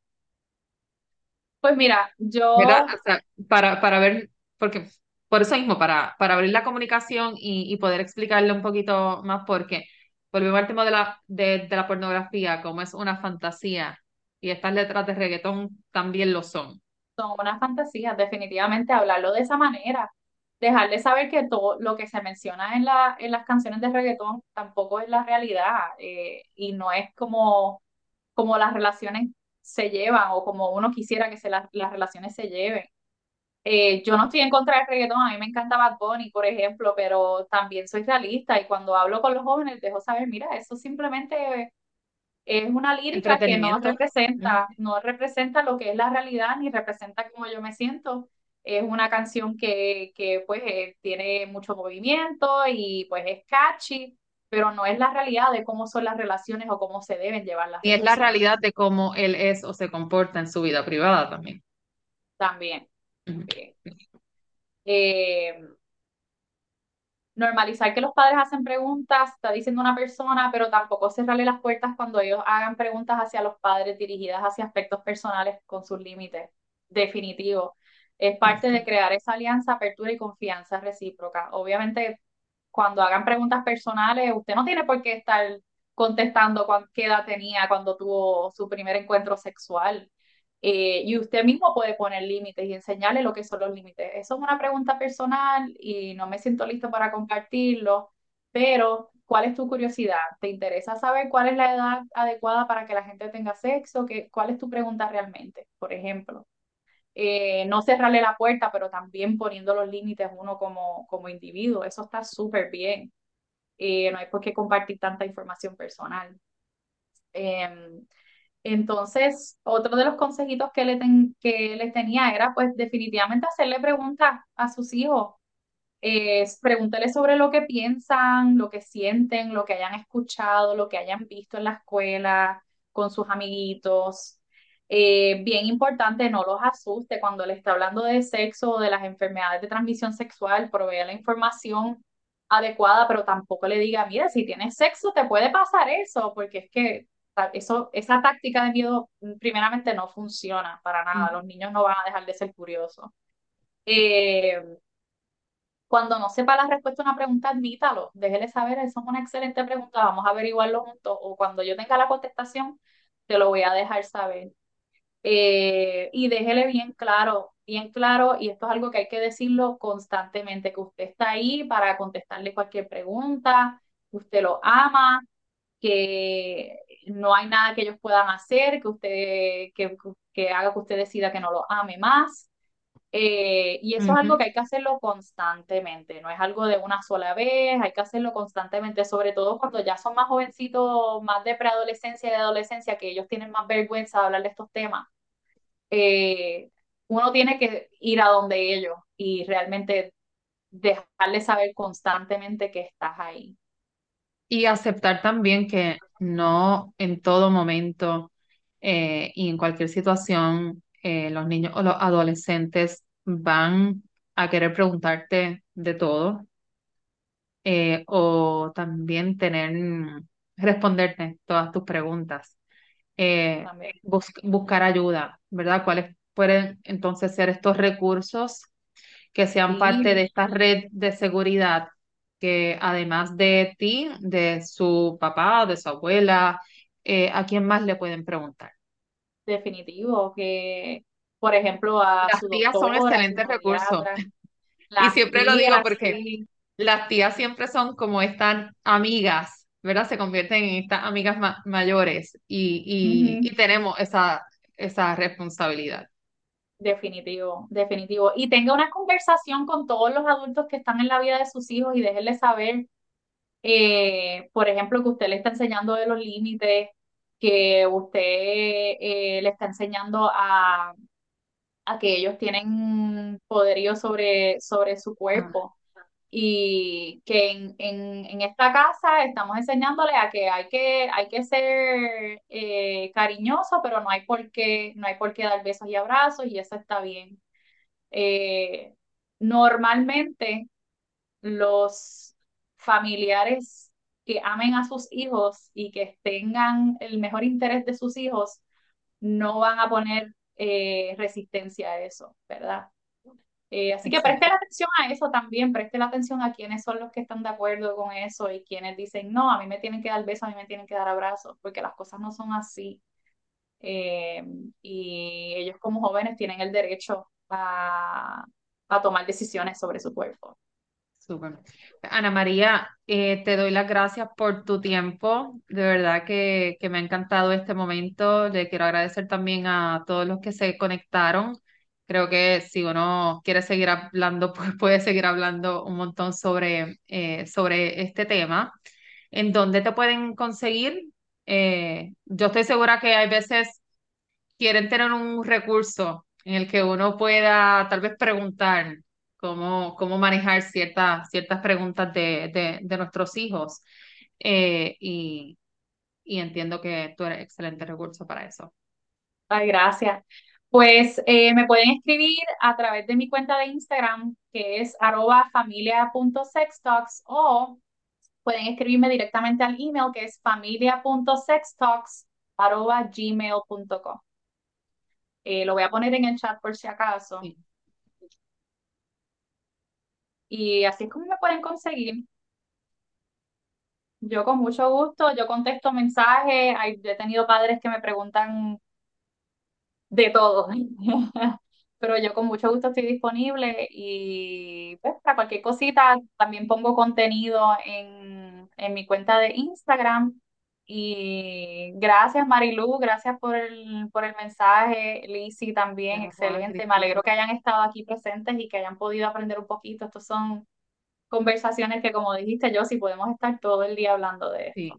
Pues mira, yo O sea, para, para ver, porque por eso mismo, para, para abrir la comunicación y, poder explicarle un poquito más, porque volvemos al tema de la, de, de la pornografía, como es una fantasía, y estas letras de reggaetón también lo son. son unas fantasías, definitivamente hablarlo de esa manera, dejarle saber que todo lo que se menciona en la, en las canciones de reggaetón tampoco es la realidad eh, y no es como, como las relaciones se llevan o como uno quisiera que se la- las relaciones se lleven. Eh, yo no estoy en contra del reggaetón, a mí me encanta Bad Bunny, por ejemplo, pero también soy realista y cuando hablo con los jóvenes dejo saber, mira, eso simplemente es una lírica que no representa, no representa lo que es la realidad ni representa cómo yo me siento. Es una canción que, que pues eh, tiene mucho movimiento y pues es catchy, pero no es la realidad de cómo son las relaciones o cómo se deben llevar las Y es la realidad de cómo él es o se comporta en su vida privada también. también. Eh, normalizar que los padres hacen preguntas, está diciendo una persona, pero tampoco cerrarle las puertas cuando ellos hagan preguntas hacia los padres dirigidas hacia aspectos personales con sus límites. Definitivo. Es parte de crear esa alianza, apertura y confianza recíproca. Obviamente, cuando hagan preguntas personales, usted no tiene por qué estar contestando cuán- qué edad tenía cuando tuvo su primer encuentro sexual. Eh, y usted mismo puede poner límites y enseñarle lo que son los límites. Eso es una pregunta personal y no me siento listo para compartirlo, pero ¿cuál es tu curiosidad? ¿Te interesa saber cuál es la edad adecuada para que la gente tenga sexo? ¿Qué, cuál es tu pregunta realmente? Por ejemplo, Eh, no cerrarle la puerta, pero también poniendo los límites uno como, como individuo. Eso está súper bien. Eh, no hay por qué compartir tanta información personal. Entonces, otro de los consejitos que, le ten- que les tenía era, pues, definitivamente hacerle preguntas a sus hijos. Eh, pregúntale sobre lo que piensan, lo que sienten, lo que hayan escuchado, lo que hayan visto en la escuela, con sus amiguitos. Eh, bien importante, no los asuste cuando le está hablando de sexo o de las enfermedades de transmisión sexual, provea la información adecuada, pero tampoco le diga, mira, si tienes sexo te puede pasar eso, porque es que eso, esa táctica de miedo mm, primeramente no funciona para nada, los niños no van a dejar de ser curiosos. Eh, cuando no sepa la respuesta a una pregunta, admítalo, déjele saber, eso es una excelente pregunta, vamos a averiguarlo juntos, o cuando yo tenga la contestación, te lo voy a dejar saber. Eh, y déjele bien claro, bien claro, y esto es algo que hay que decirlo constantemente, que usted está ahí para contestarle cualquier pregunta, que usted lo ama, que no hay nada que ellos puedan hacer, que usted, que, que haga que usted decida que no lo ame más. Eh, y eso es algo que hay que hacerlo constantemente, no es algo de una sola vez, hay que hacerlo constantemente, sobre todo cuando ya son más jovencitos, más de preadolescencia y de adolescencia, que ellos tienen más vergüenza de hablar de estos temas. Eh, uno tiene que ir a donde ellos y realmente dejarles saber constantemente que estás ahí. Y aceptar también que no en todo momento eh, y en cualquier situación eh, los niños o los adolescentes van a querer preguntarte de todo eh, o también tener, responderte todas tus preguntas. Bus- buscar ayuda, ¿verdad? ¿Cuáles pueden entonces ser estos recursos que sean parte de esta red de seguridad que además de ti, de su papá, de su abuela, eh, ¿a quién más le pueden preguntar? definitivo, que por ejemplo a Las su tías son doctor, a su excelentes recursos y siempre lo digo porque sí. las tías siempre son como estas amigas, ¿verdad? Se convierten en estas amigas ma- mayores y, y tenemos esa, esa responsabilidad. Definitivo, definitivo. Y tenga una conversación con todos los adultos que están en la vida de sus hijos y déjenles saber, eh, por ejemplo, que usted le está enseñando de los límites, que usted eh, le está enseñando a, a que ellos tienen poderío sobre, sobre su cuerpo y que en, en, en esta casa estamos enseñándole a que hay que, hay que ser eh, cariñoso, pero no hay por qué, no hay por qué dar besos y abrazos y eso está bien. Eh, normalmente los familiares que amen a sus hijos y que tengan el mejor interés de sus hijos no van a poner eh, resistencia a eso, ¿verdad? Eh, así que preste la atención a eso también, preste la atención a quiénes son los que están de acuerdo con eso y quienes dicen, no, a mí me tienen que dar besos, a mí me tienen que dar abrazos, porque las cosas no son así. Eh, y ellos como jóvenes tienen el derecho a, a tomar decisiones sobre su cuerpo. Súper. Ana María, eh, te doy las gracias por tu tiempo. De verdad que, que me ha encantado este momento. Le quiero agradecer también a todos los que se conectaron. Creo que si uno quiere seguir hablando, pues puede seguir hablando un montón sobre, eh, sobre este tema. ¿En dónde te pueden conseguir? Eh, yo estoy segura que hay veces quieren tener un recurso en el que uno pueda tal vez preguntar cómo, cómo manejar ciertas, ciertas preguntas de, de, de nuestros hijos. eh, y, y entiendo que tú eres excelente recurso para eso. Ay, gracias. Pues eh, me pueden escribir a través de mi cuenta de Instagram, que es arroba familia.sextalks, o pueden escribirme directamente al email, que es familia.sextalks arroba gmail.com. Eh, lo voy a poner en el chat por si acaso. Sí. Y así es como me pueden conseguir. Yo con mucho gusto, yo contesto mensajes, hay, he tenido padres que me preguntan de todo. Pero yo con mucho gusto estoy disponible y pues, para cualquier cosita también pongo contenido en, en mi cuenta de Instagram. Y gracias Marilu, gracias por el, por el mensaje, Lizzy también, excelente. Me alegro que hayan estado aquí presentes y que hayan podido aprender un poquito. Estos son conversaciones que, como dijiste, yo sí podemos estar todo el día hablando de esto. Sí.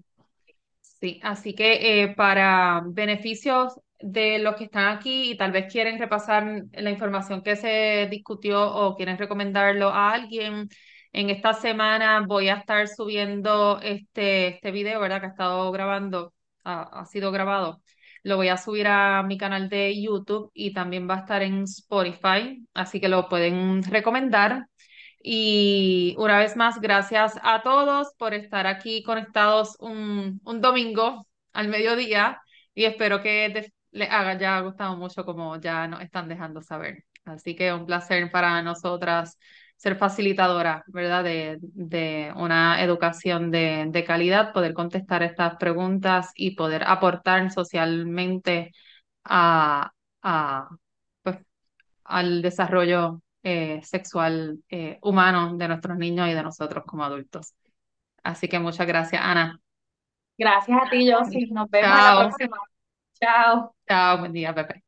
Sí, así que eh, para beneficios de los que están aquí y tal vez quieren repasar la información que se discutió o quieren recomendarlo a alguien, en esta semana voy a estar subiendo este, este video, ¿verdad? Que ha estado grabando, ha, sido grabado. Lo voy a subir a mi canal de YouTube y también va a estar en Spotify, así que lo pueden recomendar. Y una vez más, gracias a todos por estar aquí conectados un, un domingo al mediodía y espero que les haya gustado mucho como ya nos están dejando saber. Así que un placer para nosotras ser facilitadoras, ¿verdad? De, de una educación de, de calidad, poder contestar estas preguntas y poder aportar socialmente a, a pues, al desarrollo eh, sexual eh, humano de nuestros niños y de nosotros como adultos. Así que muchas gracias, Ana. Gracias a ti, Josie. Nos vemos la próxima. Chao. Chao, buen día, Pepe.